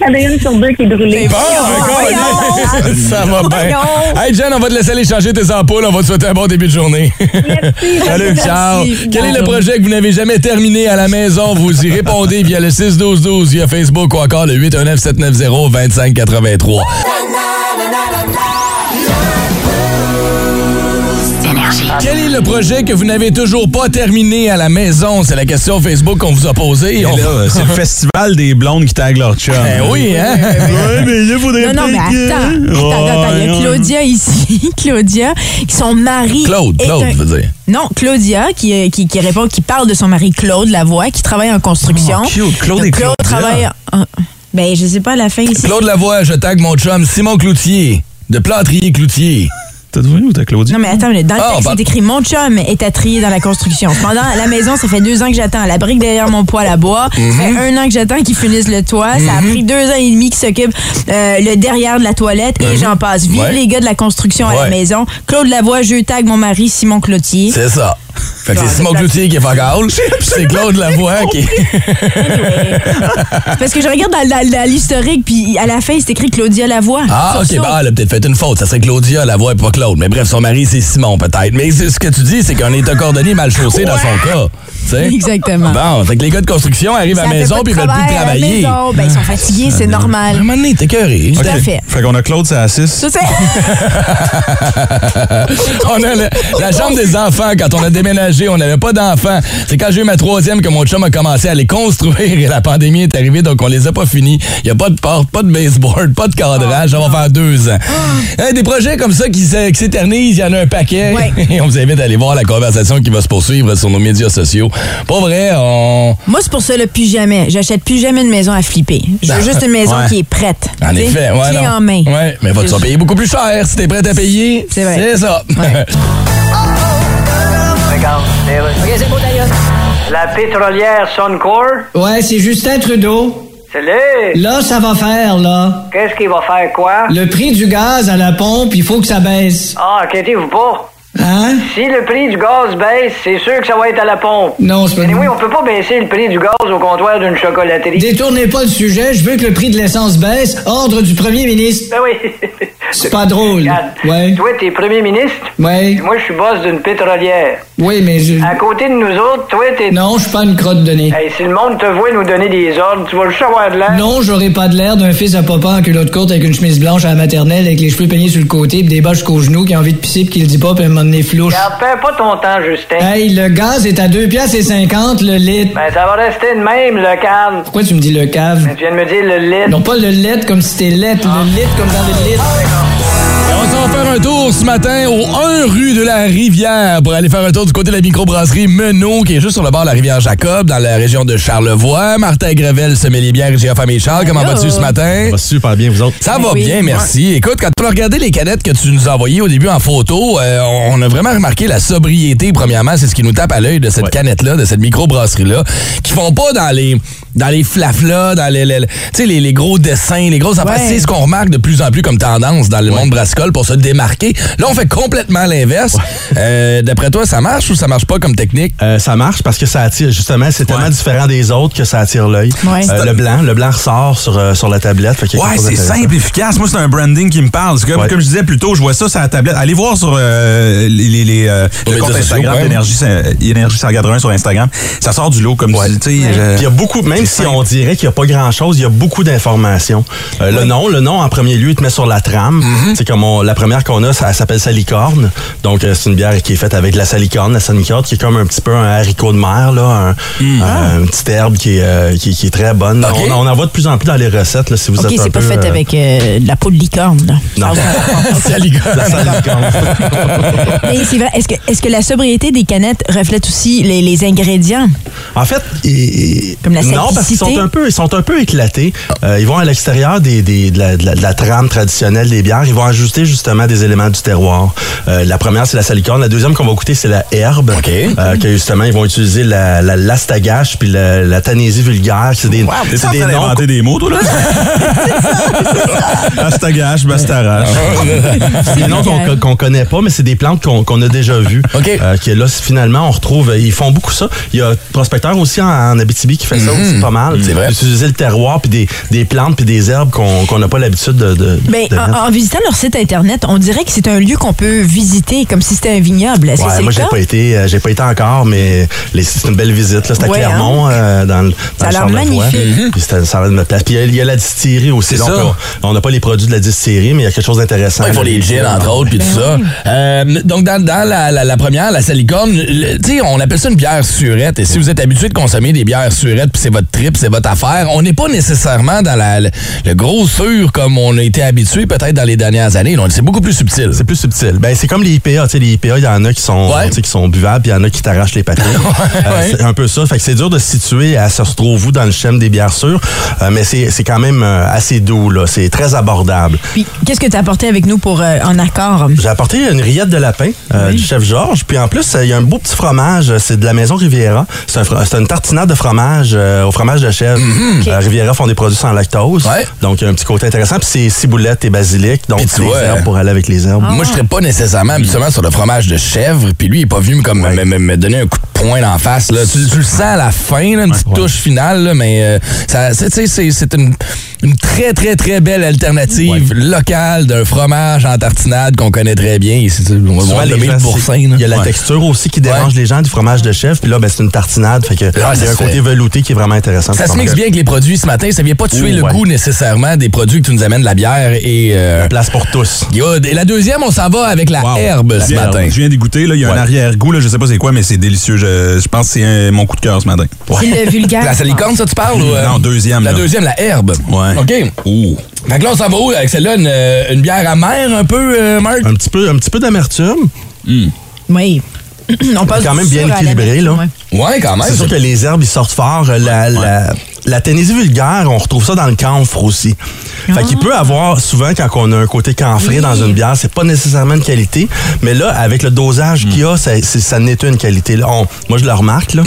il y en a une sur deux qui est brûlée. Bon, ça va bien. Hey, Jen, on va te laisser aller changer tes ampoules. On va te souhaiter un bon début de journée. Merci. Salut, ciao. Wow. Quel est le projet que vous n'avez jamais terminé à la maison? Vous y répondez via le 61212, via Facebook ou encore le 819-790-2583. Quel est le projet que vous n'avez toujours pas terminé à la maison? C'est la question Facebook qu'on vous a posée. On- c'est le festival des blondes qui taguent leur chum. Ben oui, hein? Ouais, mais là, faudrait Non, non, mais attends. Attends, attends, attends. Il y a Claudia ici. Claudia, qui son mari. Claude, Claude, un- je veux dire. Non, Claudia, qui, qui, qui répond, qui parle de son mari Claude Lavoie, qui travaille en construction. Oh, cute. Claude Donc, et Claude travaille. en- ben, je sais pas, à la fin ici. Claude Lavoie, je tag mon chum Simon Cloutier, de Plâtrier Cloutier. T'as trouvé ou t'as Claudie? Non, mais attends, mais dans le Ah, texte, bah- c'est écrit Mon chum est à trier dans la construction. Cependant, à la maison, ça fait deux ans que j'attends la brique derrière mon poêle à bois. Ça Mhm. fait un an que j'attends qu'ils finissent le toit. Ça a pris deux ans et demi qu'ils s'occupent euh, le derrière de la toilette et j'en passe. Vive Mhm. Ouais. les gars de la construction à la maison. Claude Lavoie, je tag mon mari Simon Cloutier. C'est ça. Fait que c'est Simon Cloutier qui est fagal. C'est Claude Lavoie qui. C'est parce que je regarde dans, dans- dans l'historique, puis à la fin, c'est écrit Claudia Lavoie. Ah, ok, bah, elle a peut-être fait une faute. Ça serait Claudia Lavoie et pas Claude. Mais bref, son mari, c'est Simon, peut-être. Mais c'est- ce que tu dis, c'est qu'on est un cordonnier mal chaussé dans son cas. Sais? Exactement. Bon, fait que les gars de construction arrivent Ça à la maison puis ils veulent plus travail à la travailler. maison. Ben, ils sont fatigués, c'est À un normal. moment donné, t'es cœuré. Tout à fait. Fait qu'on a Claude, c'est à 6. Ça, c'est- on a le- la chambre des enfants. Quand on a déménagé, on n'avait pas d'enfants. C'est quand j'ai eu ma troisième que mon chum a commencé à les construire et la pandémie est arrivée, donc on les a pas finis. Il n'y a pas de porte, pas de baseboard, pas de cadrage. Ça va faire deux ans. Hein, des projets comme ça qui s'é- qui s'éternisent, il y en a un paquet. Ouais. Et on vous invite à aller voir la conversation qui va se poursuivre sur nos médias sociaux. Pas vrai, on... Moi, c'est pour ça, le plus jamais. J'achète plus jamais une maison à flipper. Je veux juste une maison Ouais. qui est prête. En effet, ouais. Clé non. en main. Ouais, mais vas-tu vas payer beaucoup plus cher si t'es prêt à payer? C'est vrai. C'est ça. La pétrolière Suncor, Ouais, c'est Justin Trudeau. c'est lui. Là, ça va faire, là. Qu'est-ce qu'il va faire quoi? Le prix du gaz à la pompe, il faut que ça baisse. Ah, inquiétez-vous pas. Hein? Si le prix du gaz baisse, c'est sûr que ça va être à la pompe. Non, c'est pas Mais oui, on peut pas baisser le prix du gaz au comptoir d'une chocolaterie. Détournez pas le sujet, je veux que le prix de l'essence baisse. Ordre du premier ministre. Ben oui. C'est pas drôle. Regarde, Ouais. Toi, t'es premier ministre. Ouais. Moi, je suis boss d'une pétrolière. Oui, mais je... À côté de nous autres, toi, t'es... Non, je suis pas une crotte de nez. Hey, si le monde te voit nous donner des ordres, tu vas juste avoir de l'air. Non, j'aurais pas de l'air d'un fils à papa en culotte courte avec une chemise blanche à la maternelle avec les cheveux peignés sur le côté pis des bas jusqu'aux genoux qui a envie de pisser pis qui le dit pas pis un moment donné flouche. Perds pas ton temps, Justin. Hey, le gaz est à 2 piastres et 50 le litre. Ben, ça va rester de même, le calme. Pourquoi tu me dis le cave? Tu viens de me dire le lit. Non, pas le lait comme si c'était lait, le litre comme dans le litre. Un tour ce matin au 1 rue de la Rivière pour aller faire un tour du côté de la microbrasserie Menot qui est juste sur le bord de la rivière Jacob dans la région de Charlevoix. Martin Grevel les bières et Famille Charles. Comment vas-tu ce matin? Ça va super bien, vous autres? Ça va oui. bien, merci. Écoute, quand on a regardé les canettes que tu nous as envoyées au début en photo, euh, on a vraiment remarqué la sobriété, premièrement. C'est ce qui nous tape à l'œil de cette Ouais. canette-là, de cette microbrasserie-là, qui font pas dans les dans les flaflas, dans les, les- les, les gros dessins, les grosses affaires. Ouais. C'est ce qu'on remarque de plus en plus comme tendance dans le monde brassicole pour se démarquer. Là, on fait complètement l'inverse. Euh, D'après toi, ça marche ou ça marche pas comme technique? Euh, ça marche parce que ça attire, justement, c'est tellement différent des autres que ça attire l'œil. Euh, le blanc, le blanc ressort sur, sur la tablette. Ouais, c'est simple, efficace. Moi, c'est un branding qui me parle. Comme, je disais plus tôt, je vois ça sur la tablette. Allez voir sur euh, les, les, euh, le compte Instagram d'Énergie Énergie 181 sur Instagram. Ça sort du lot, comme tu dis. il y a beaucoup, même c'est si on simple. dirait qu'il n'y a pas grand-chose, il y a beaucoup d'informations. Euh, Le nom, le nom en premier lieu, il te met sur la trame. Mm-hmm. C'est comme on- la première qu'on a, ça, s'appelle salicorne. Donc euh, c'est une bière qui est faite avec de la salicorne, la salicorne qui est comme un petit peu un haricot de mer, là, un, Mm. un- une petite herbe qui est, euh, qui, qui est très bonne. On, on en voit de plus en plus dans les recettes, là, si vous OK, êtes un c'est pas fait euh, avec euh, de la peau de licorne. Là. Non. Saligone. la salicorne. Mais c'est vrai, est-ce que, est que la sobriété des canettes reflète aussi les, les ingrédients? En fait, et- Comme la non, parce qu'ils sont un peu, ils sont un peu éclatés. Euh, ils vont à l'extérieur des, des- de, la, de la- de la trame traditionnelle des bières. Ils vont ajouter justement des éléments du terroir. Euh, la première, c'est la salicorne. La deuxième qu'on va goûter, c'est la herbe. OK. Euh, que justement, ils vont utiliser la, la l'astagache puis la, la tanésie vulgaire. C'est des, c'est des noms. d'inventer des mots, toi, là? Astagache, Bastarache. C'est des noms qu'on qu'on connaît pas, mais c'est des plantes qu'on qu'on a déjà vues. OK. Euh, que là, finalement, on retrouve. Ils font beaucoup ça. Il y a Prospecteur aussi en, en Abitibi qui fait ça aussi. Aide pas mal. C'est vrai. Utiliser le terroir, puis des, des plantes, puis des herbes qu'on qu'on n'a pas l'habitude de, de, Ben, de en, en visitant leur site internet, on dirait que c'est un lieu qu'on peut visiter comme si c'était un vignoble. Est-ce que Ouais, c'est moi, j'ai pas été, euh, j'ai pas été encore, mais c'est une belle visite. là. C'est à Ouais, Clermont, euh, dans, le- dans Ça a le l'air Charlevoix. magnifique. Puis c'était- ça va de notre place. Puis il y a- il y, a la distillerie aussi. Donc, ça. on- n'a pas les produits de la distillerie, mais il y a quelque chose d'intéressant. Ouais, ils font là, les gins, entre autres, puis tout ça. Euh, donc, dans, dans la, la- la première, la salicorne, tu sais, on appelle ça une bière surette. Et si vous êtes habitué de consommer des bières surettes, puis c'est votre trip, c'est votre affaire, on n'est pas nécessairement dans la, le, le gros sur comme on a été habitué peut-être dans les dernières années. Donc, C'est beaucoup plus subtil. C'est plus subtil. Ben, c'est comme les IPA. Tu sais, les IPA, il y en a qui sont, Ouais. tu sais, qui sont buvables, puis il y en a qui t'arrachent les papiers. Euh, ouais. C'est un peu ça. Fait que c'est dur de se situer à se retrouve où dans le schème des bières sûres, euh, mais c'est c'est quand même euh, assez doux. là. C'est très abordable. Puis, qu'est-ce que tu as apporté avec nous pour euh, en accord? J'ai apporté une rillette de lapin euh, du chef Georges. Puis en plus, euh, il y a un beau petit fromage. C'est de la maison Riviera. C'est un une tartinade de fromage euh, au fromage de chèvre. Euh, Riviera font des produits sans lactose. Ouais. Donc, il y a un petit côté intéressant. Puis c'est ciboulette et basilic. Donc, tu vois, herbes pour aller avec les herbes. Moi, je serais pas nécessairement habituellement sur le fromage de chèvre, puis lui, il est pas venu me, comme, me, me- me donner un coup de poing d'en face. Là. Tu, tu le sens à la fin, là, une petite touche finale, là, mais euh, ça, c'est, une, une très, très, très belle alternative locale d'un fromage en tartinade qu'on connaît très bien. Ici, on va le les. Il y a la texture aussi qui dérange les gens du fromage de chèvre. Puis là, ben, c'est une tartinade. Fait que il y a un côté velouté qui est vraiment intéressant. Ça se mixe bien avec les produits ce matin. Ça vient pas tuer Ouh, le ouais. goût nécessairement des produits que tu nous amènes, la bière et... euh, Place pour tous. good. Et la deuxième, on s'en va avec la Wow. herbe ce matin. Je viens d'y goûter, là. Il y a Ouais. un arrière-goût, là. Je sais pas c'est quoi, mais c'est délicieux. Je, je pense que c'est un- mon coup de cœur ce matin. C'est le vulgaire. La salicorne, ça, tu parles? ou, euh, Non, deuxième, La là. deuxième, la herbe. Ouais. OK. Ouh. Fait que là, on s'en va où avec celle-là? Une, euh, une bière amère un peu, euh, Marc? Un petit peu, un petit peu d'amertume. Oui. on passe Quand même bien équilibré, là. ouais. Ouais, quand même. C'est sûr que les herbes, ils sortent fort. La, la, la Tennessee vulgaire, on retrouve ça dans le camphre aussi. Fait qu'il peut avoir, souvent, quand on a un côté camphré dans une bière, c'est pas nécessairement une qualité, mais là, avec le dosage qu'il y a, ça, ça n'est une qualité. Là, on- moi, je le remarque, là.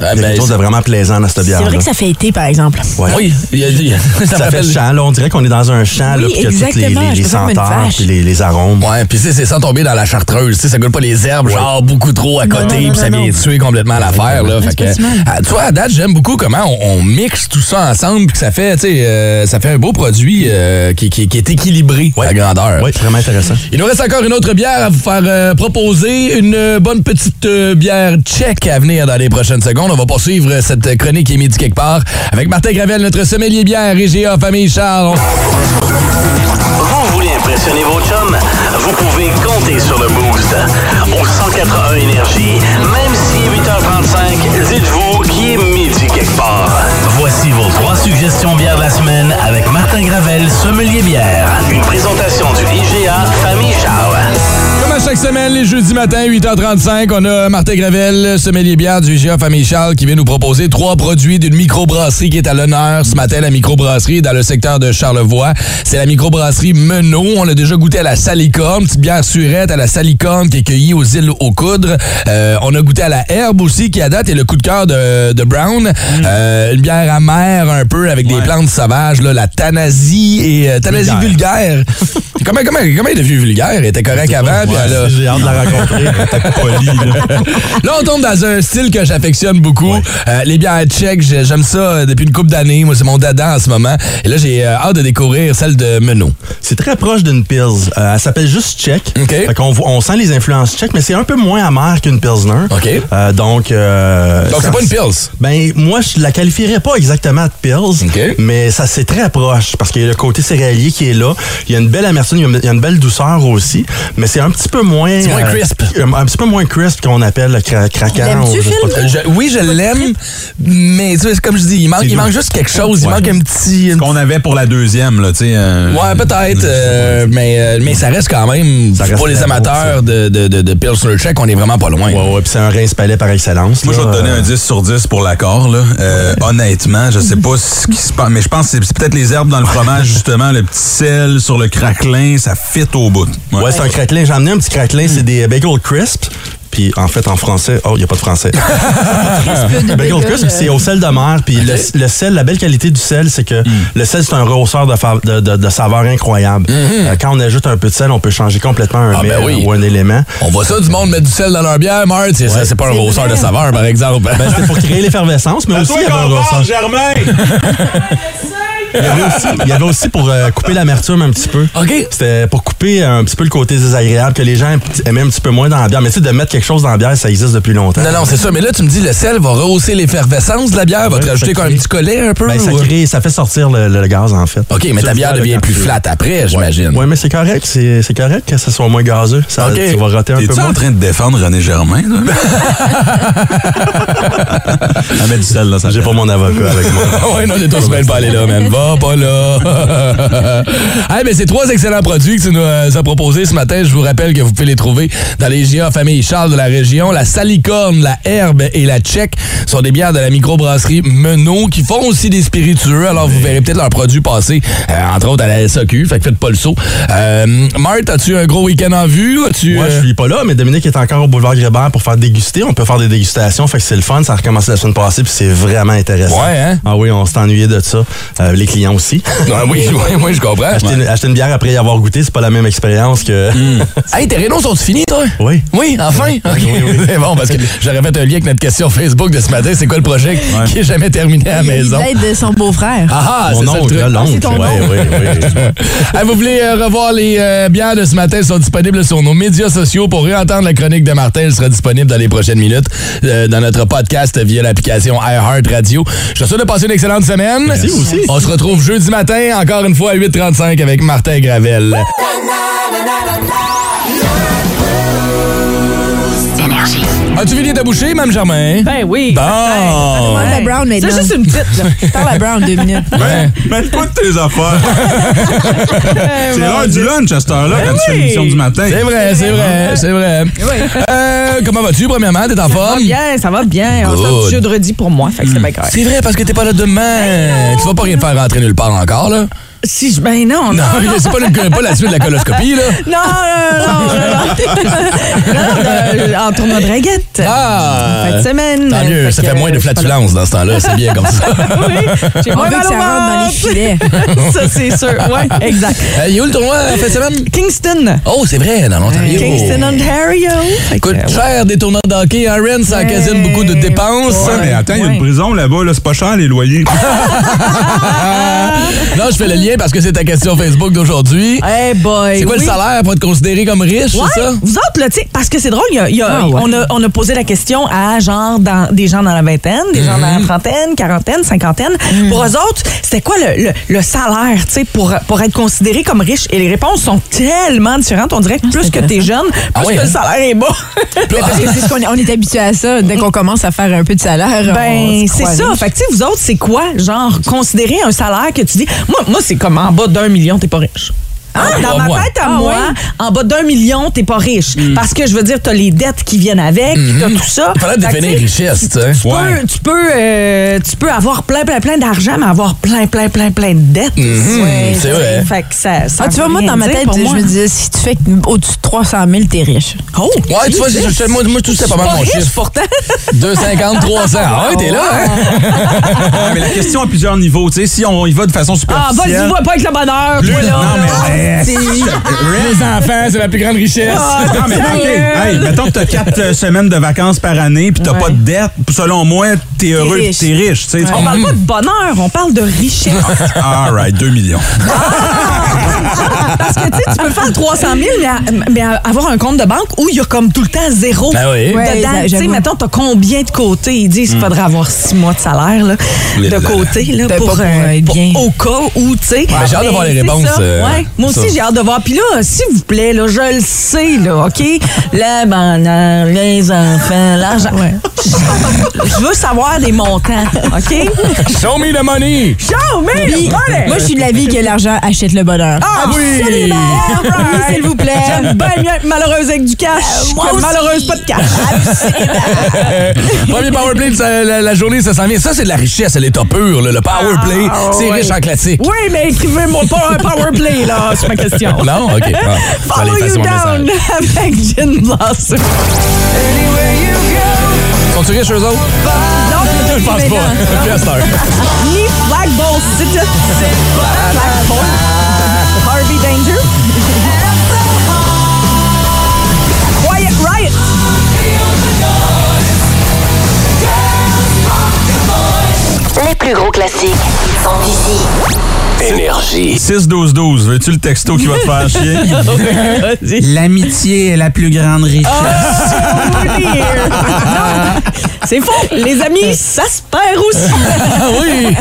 Ah, Il y a ben, quelque chose de vraiment plaisant dans cette C'est bière. vrai que ça fait été, par exemple. Ouais. Oui, il y a, il y a- ça, fait rappelle- champ, là. On dirait qu'on est dans un champ, là, puis que toutes les, exactement. les, senteurs, puis les, les arômes. Ouais, puis c'est c'est sans tomber dans la chartreuse, tu sais, ça goûte pas les herbes, genre beaucoup trop à côté, non, non, puis ça vient tuer complètement l'affaire, là. Ouais, Fait c'est que, mal. ah, tu vois, à date, j'aime beaucoup comment on, on mixe tout ça ensemble, puis que ça fait, tu sais, euh, ça fait un beau produit euh, qui, qui- qui est équilibré à grandeur. Oui, vraiment intéressant. Il nous reste encore une autre bière à vous faire euh, proposer. Une euh, bonne petite euh, bière tchèque à venir dans les prochaines secondes. On va poursuivre cette chronique qui est midi quelque part avec Martin Gravel, notre sommelier bière, IGA Famille Charles. Vous voulez impressionner vos chums? Vous pouvez compter sur le boost. Au 181 Énergie, même si 8h35, dites-vous qu'il est midi quelque part. Voici vos trois suggestions bières de la semaine avec Martin Gravel, sommelier bière. Une présentation chaque semaine, les jeudis matin, 8h35, on a Martin Gravel, sommelier bière du IGA Famille Charles, qui vient nous proposer trois produits d'une microbrasserie qui est à l'honneur ce matin. La microbrasserie dans le secteur de Charlevoix. C'est la microbrasserie Menot. On a déjà goûté à la salicorne, petite bière surette à la salicorne qui est cueillie aux îles aux Coudres. Euh, on a goûté à la herbe aussi, qui à date est le coup de cœur de, de Brown. Euh, une bière amère un peu avec des plantes sauvages, là, la Thanasie et euh, Thanasie vulgaire. comment, comment, comment elle est devenue vulgaire? Elle était correcte avant. puis elle a- J'ai hâte de la rencontrer. Poli, là. Là, on tombe dans un style que j'affectionne beaucoup. Euh, les bières tchèques, j'ai- j'aime ça euh, depuis une couple d'années. Moi, c'est mon dada en ce moment. Et là, j'ai euh, hâte de découvrir celle de Menot. C'est très proche d'une Pils. Euh, elle s'appelle juste tchèque. Fait on sent les influences tchèques, mais c'est un peu moins amer qu'une Pilsner. OK. Euh, donc, euh, c'est pas une Pils. Ben, moi, je la qualifierais pas exactement de Pils, mais ça c'est très proche parce qu'il y a le côté céréalier qui est là. Il y a une belle amertume, il y a une belle douceur aussi, mais c'est un petit peu moins. C'est moins euh, crisp. un, un petit peu moins crisp qu'on appelle le cra craquant. L'aimes-tu, ou je sais pas Phil? trop. Je- oui, je l'aime, mais tu sais, c'est comme je dis, il manque, il manque juste quelque chose. Il manque un petit. Ce qu'on avait pour la deuxième, là, tu sais. euh, Ouais, peut-être, euh, mais, euh, mais ça reste quand même, Ça reste pour les amateurs de, de, de, de Pilsner Tchèque, on est vraiment pas loin. Ouais, ouais, puis c'est un rince-palais par excellence. Moi, je vais te donner Euh, un 10 sur 10 pour l'accord. là. Euh, honnêtement, je sais pas ce qui se passe, mais je pense que c'est- c'est peut-être les herbes dans le fromage, justement, le petit sel sur le craquelin, ça fit au bout. Ouais, c'est un craquelin. J'en ai un petit craquelin, c'est des bagel crisp. puis en fait, en français, oh, il n'y a pas de français. de Bagel bagel, crisp, c'est au sel de mer, puis le, le sel, la belle qualité du sel, c'est que le sel, c'est un rehausseur de, fa- de, de- de saveur incroyable. Euh, quand on ajoute un peu de sel, on peut changer complètement un Ah, mets ben oui. ou un élément. On voit ça du monde mettre du sel dans leur bière, Mart. C'est ça, c'est pas un C'est rehausseur de saveur, par exemple. Ben, c'était pour créer l'effervescence, mais aussi il y avait un rehausseur. Il y avait aussi, il y avait aussi pour euh, couper l'amertume un petit peu. OK. C'était pour couper un petit peu le côté désagréable que les gens aimaient un petit peu moins dans la bière. Mais tu sais, de mettre quelque chose dans la bière, ça existe depuis longtemps. Non, non, c'est ça. Mais là, tu me dis, le sel va rehausser l'effervescence de la bière, va te Ouais, rajouter comme un petit collet un peu. Ben, ça ou- crée, ça fait sortir le, le gaz, en fait. OK, mais ta bière devient plus tu- flat après, j'imagine. Oui, mais c'est correct. C'est correct que ça soit moins gazeux. Ça. Tu vas roter un peu T'es-tu moins. en train de défendre René Germain? Elle met du sel, là, ça J'ai pas mon avocat avec moi. ouais, non, t'es tous bien pas aller là, man. Va pas là. hey, mais c'est trois excellents produits que tu nous euh, as proposés ce matin. Je vous rappelle que vous pouvez les trouver dans les GA Famille Charles de la région. La Salicorne, la Herbe et la Tchèque sont des bières de la microbrasserie Menot qui font aussi des spiritueux. Alors, vous verrez peut-être leurs produits passer, euh, entre autres à la SAQ. Fait que faites pas le saut. Euh, Marthe, as-tu un gros week-end en vue? As-tu, Moi, je suis pas là, mais Dominique est encore au boulevard Grébert pour faire déguster. On peut faire des dégustations, fait que c'est le fun. Ça a recommencé la semaine passée, puis c'est vraiment intéressant. Ouais, hein? Ah oui, on s'est ennuyé de ça. Euh, les clients aussi. Ah oui, oui, oui, je comprends. Acheter, une, acheter une bière après y avoir goûté, c'est pas la même expérience que. Hey, tes rénaux sont finis, toi? Oui. Oui, enfin? OK. C'est bon, parce que j'aurais fait un lien avec notre question Facebook de ce matin. C'est quoi le projet qui est jamais terminé à la maison? L'aide de son beau-frère. Ah, ah, Mon c'est ça le oncle, truc. l'oncle. c'est ton Ouais, oncle. oui, oui. Hey, vous voulez euh, revoir les euh, bières de ce matin? Elles sont disponibles sur nos médias sociaux. Pour réentendre la chronique de Martin, elle sera disponible dans les prochaines minutes euh, dans notre podcast via l'application iHeart Radio. Je te souhaite de passer une excellente semaine. Merci, aussi. On se retrouve jeudi matin, encore une fois à 8h35 avec Martin Gravel. As-tu fini de boucher, Mme Germain? Ben oui. Bon. Parle à Brown maintenant. C'est juste une petite, là. Parle à Brown deux minutes. Ouais. Mets pas de tes affaires. c'est l'heure du lunch à cette heure-là Ben quand tu fais l'émission du matin. C'est vrai, c'est vrai, c'est vrai. Euh, comment vas-tu, premièrement? T'es en Ça va forme? bien, ça va bien. On jeudi pour moi, fait que c'est bien correct. C'est vrai, parce que t'es pas là demain. Tu vas pas rien faire rentrer nulle part encore, là? Si je. Ben non, non. Non, c'est pas, le- pas la suite de la coloscopie, là. Non, non, non, non, non. Non, En tournoi de raguette. Ah! Fin de semaine. Tant mieux, Fait ça fait moins de là. flatulences dans ce temps-là. C'est bien comme ça. Oui, j'ai moins mal que ça rentre dans les filets. ça, c'est sûr. Ouais, exact. Euh, il est où le tournoi en fin de semaine? Kingston. Oh, c'est vrai, dans l'Ontario. Kingston, Ontario. Coûte ouais. cher des tournois de hockey. Hein, ça occasionne beaucoup de dépenses. Ouais, mais attends, il y a une prison là-bas, là, c'est pas cher les loyers. Non, je fais le lien parce que c'est ta question Facebook d'aujourd'hui. Hey boy. C'est quoi oui. le salaire pour être considéré comme riche, Ouais, c'est ça? vous autres, là, tu sais, parce que c'est drôle, il y a- il y a- Ah ouais. on, a, on a posé la question à genre dans, des gens dans la vingtaine, des gens dans Mhm. la trentaine, quarantaine, cinquantaine. Pour eux autres, c'était quoi le, le, le salaire, tu sais, pour, pour être considéré comme riche? Et les réponses sont tellement différentes. On dirait que plus que t'es jeune, plus Ah ouais, que hein? le salaire est bas. Parce que c'est ce qu'on est, on est habitué à ça. Dès qu'on commence à faire un peu de salaire, Ben, c'est ça. riche. Fait que, tu sais, vous autres, c'est quoi, genre, considérer un salaire que tu dis, moi, moi c'est comme en bas d'un million, t'es pas riche. Hein? Ah, Dans ma tête à Ah, moi, ouais? en bas d'un million, t'es pas riche. Parce que je veux dire, t'as les dettes qui viennent avec, t'as tout ça. Il que, définir richesse, tu sais. Tu, Ouais. peux, tu, peux, euh, tu peux avoir plein, plein, plein d'argent, mais avoir plein, plein, plein, plein de dettes. Mhm, c'est vrai. Fait que ça, ça Ah, tu vois, moi, dans ma tête, pour je moi. me disais, si tu fais au-dessus de 300 000, t'es riche. Oh! Ouais, tu vois, c'est- c'est- moi, moi, tout c'est pas mal mon riche, chiffre. pourtant. 250, 300. Ah ouais, t'es là, hein? Mais la question a plusieurs niveaux. Tu sais, si on y va de façon Ah, superficielle... vas-y, vois pas avec le bonheur, toi, là. non, mais-. Mais- Les enfants, c'est la plus grande richesse. Ah, Non, mais OK. Hey, mettons que t'as quatre euh, semaines de vacances par année puis t'as Ouais. pas de dette. Selon moi, t'es heureux riche. t'es riche. tu sais. On parle pas de bonheur, on parle de richesse. All right, 2 millions. Parce que tu sais, tu peux faire 300 000, mais, à- mais à- avoir un compte de banque où il y a comme tout le temps zéro. Ben oui. Ouais, Dedans, j'a- tu sais, mettons, t'as combien de côté? Ils disent qu'il faudrait avoir six mois de salaire là, de côté là, pour, euh, être pour- bien. au cas où, tu sais. J'ai hâte de voir les réponses, ça, euh, ouais. Moi aussi, j'ai hâte de voir. Puis là, s'il vous plaît, là, je le sais, là, OK? Le bonheur, les enfants, l'argent. je veux savoir des montants, OK? Show me the money! Show me the money! moi, je suis de l'avis que l'argent achète le bonheur. Ah, oui! Absolument! Oui, s'il vous plaît. J'aime bien mieux être malheureuse avec du cash moi que aussi. malheureuse pas de cash. Premier powerplay de la, la journée, ça s'en vient. Ça, c'est de la richesse à l'état pur. là. Le powerplay, Ah, c'est riche en classiques. Oui, mais écrivez-moi pas un power play, là, c'est ma question. Non? OK. Follow you down message. avec Gin Blossom. Sont-tu riches, eux autres? Non, Je pense pas. Harvey Danger. Les plus gros classiques sont ici. Énergie. 6-12-12, veux-tu le texto qui va te faire chier? L'amitié est la plus grande richesse. C'est faux. Les amis, ça se perd aussi. Ah oui!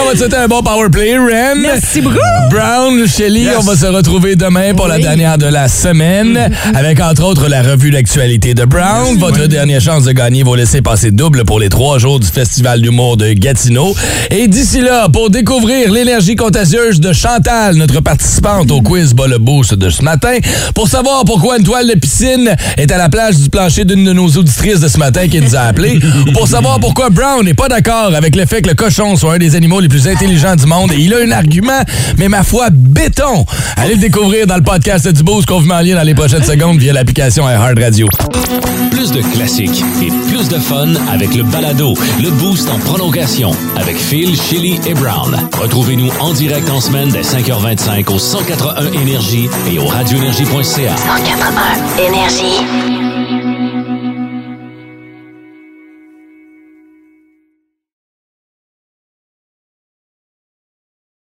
on va te souhaiter un bon powerplay, Ren. Merci beaucoup. Brown, Shelly, on va se retrouver demain pour la dernière de la semaine, avec entre autres la revue d'actualité de Brown. Votre dernière chance de gagner vos laissez passer double pour les trois jours du Festival d'humour de Gatineau. Et d'ici là, pour découvrir l'énergie contagieuse de Chantal, notre participante au quiz Bas de ce matin, pour savoir pourquoi une toile de piscine est à la plage du plancher d'une de nos auditrices de ce matin qui nous a appelé, ou pour savoir pourquoi Brown n'est pas d'accord avec le fait que le cochon soit un des animaux les plus intelligents du monde. Et il a un argument, mais ma foi, béton. Allez le découvrir dans le podcast du Boost qu'on vous met en lien dans les prochaines secondes via l'application Hard Radio. Plus de classiques et plus de fun avec le balado, le boost en prolongation avec Phil, Chili et Brown. Retrouvez-nous en direct en semaine dès 5h25 au 181 Énergie et au radioénergie.ca. 181 Énergie.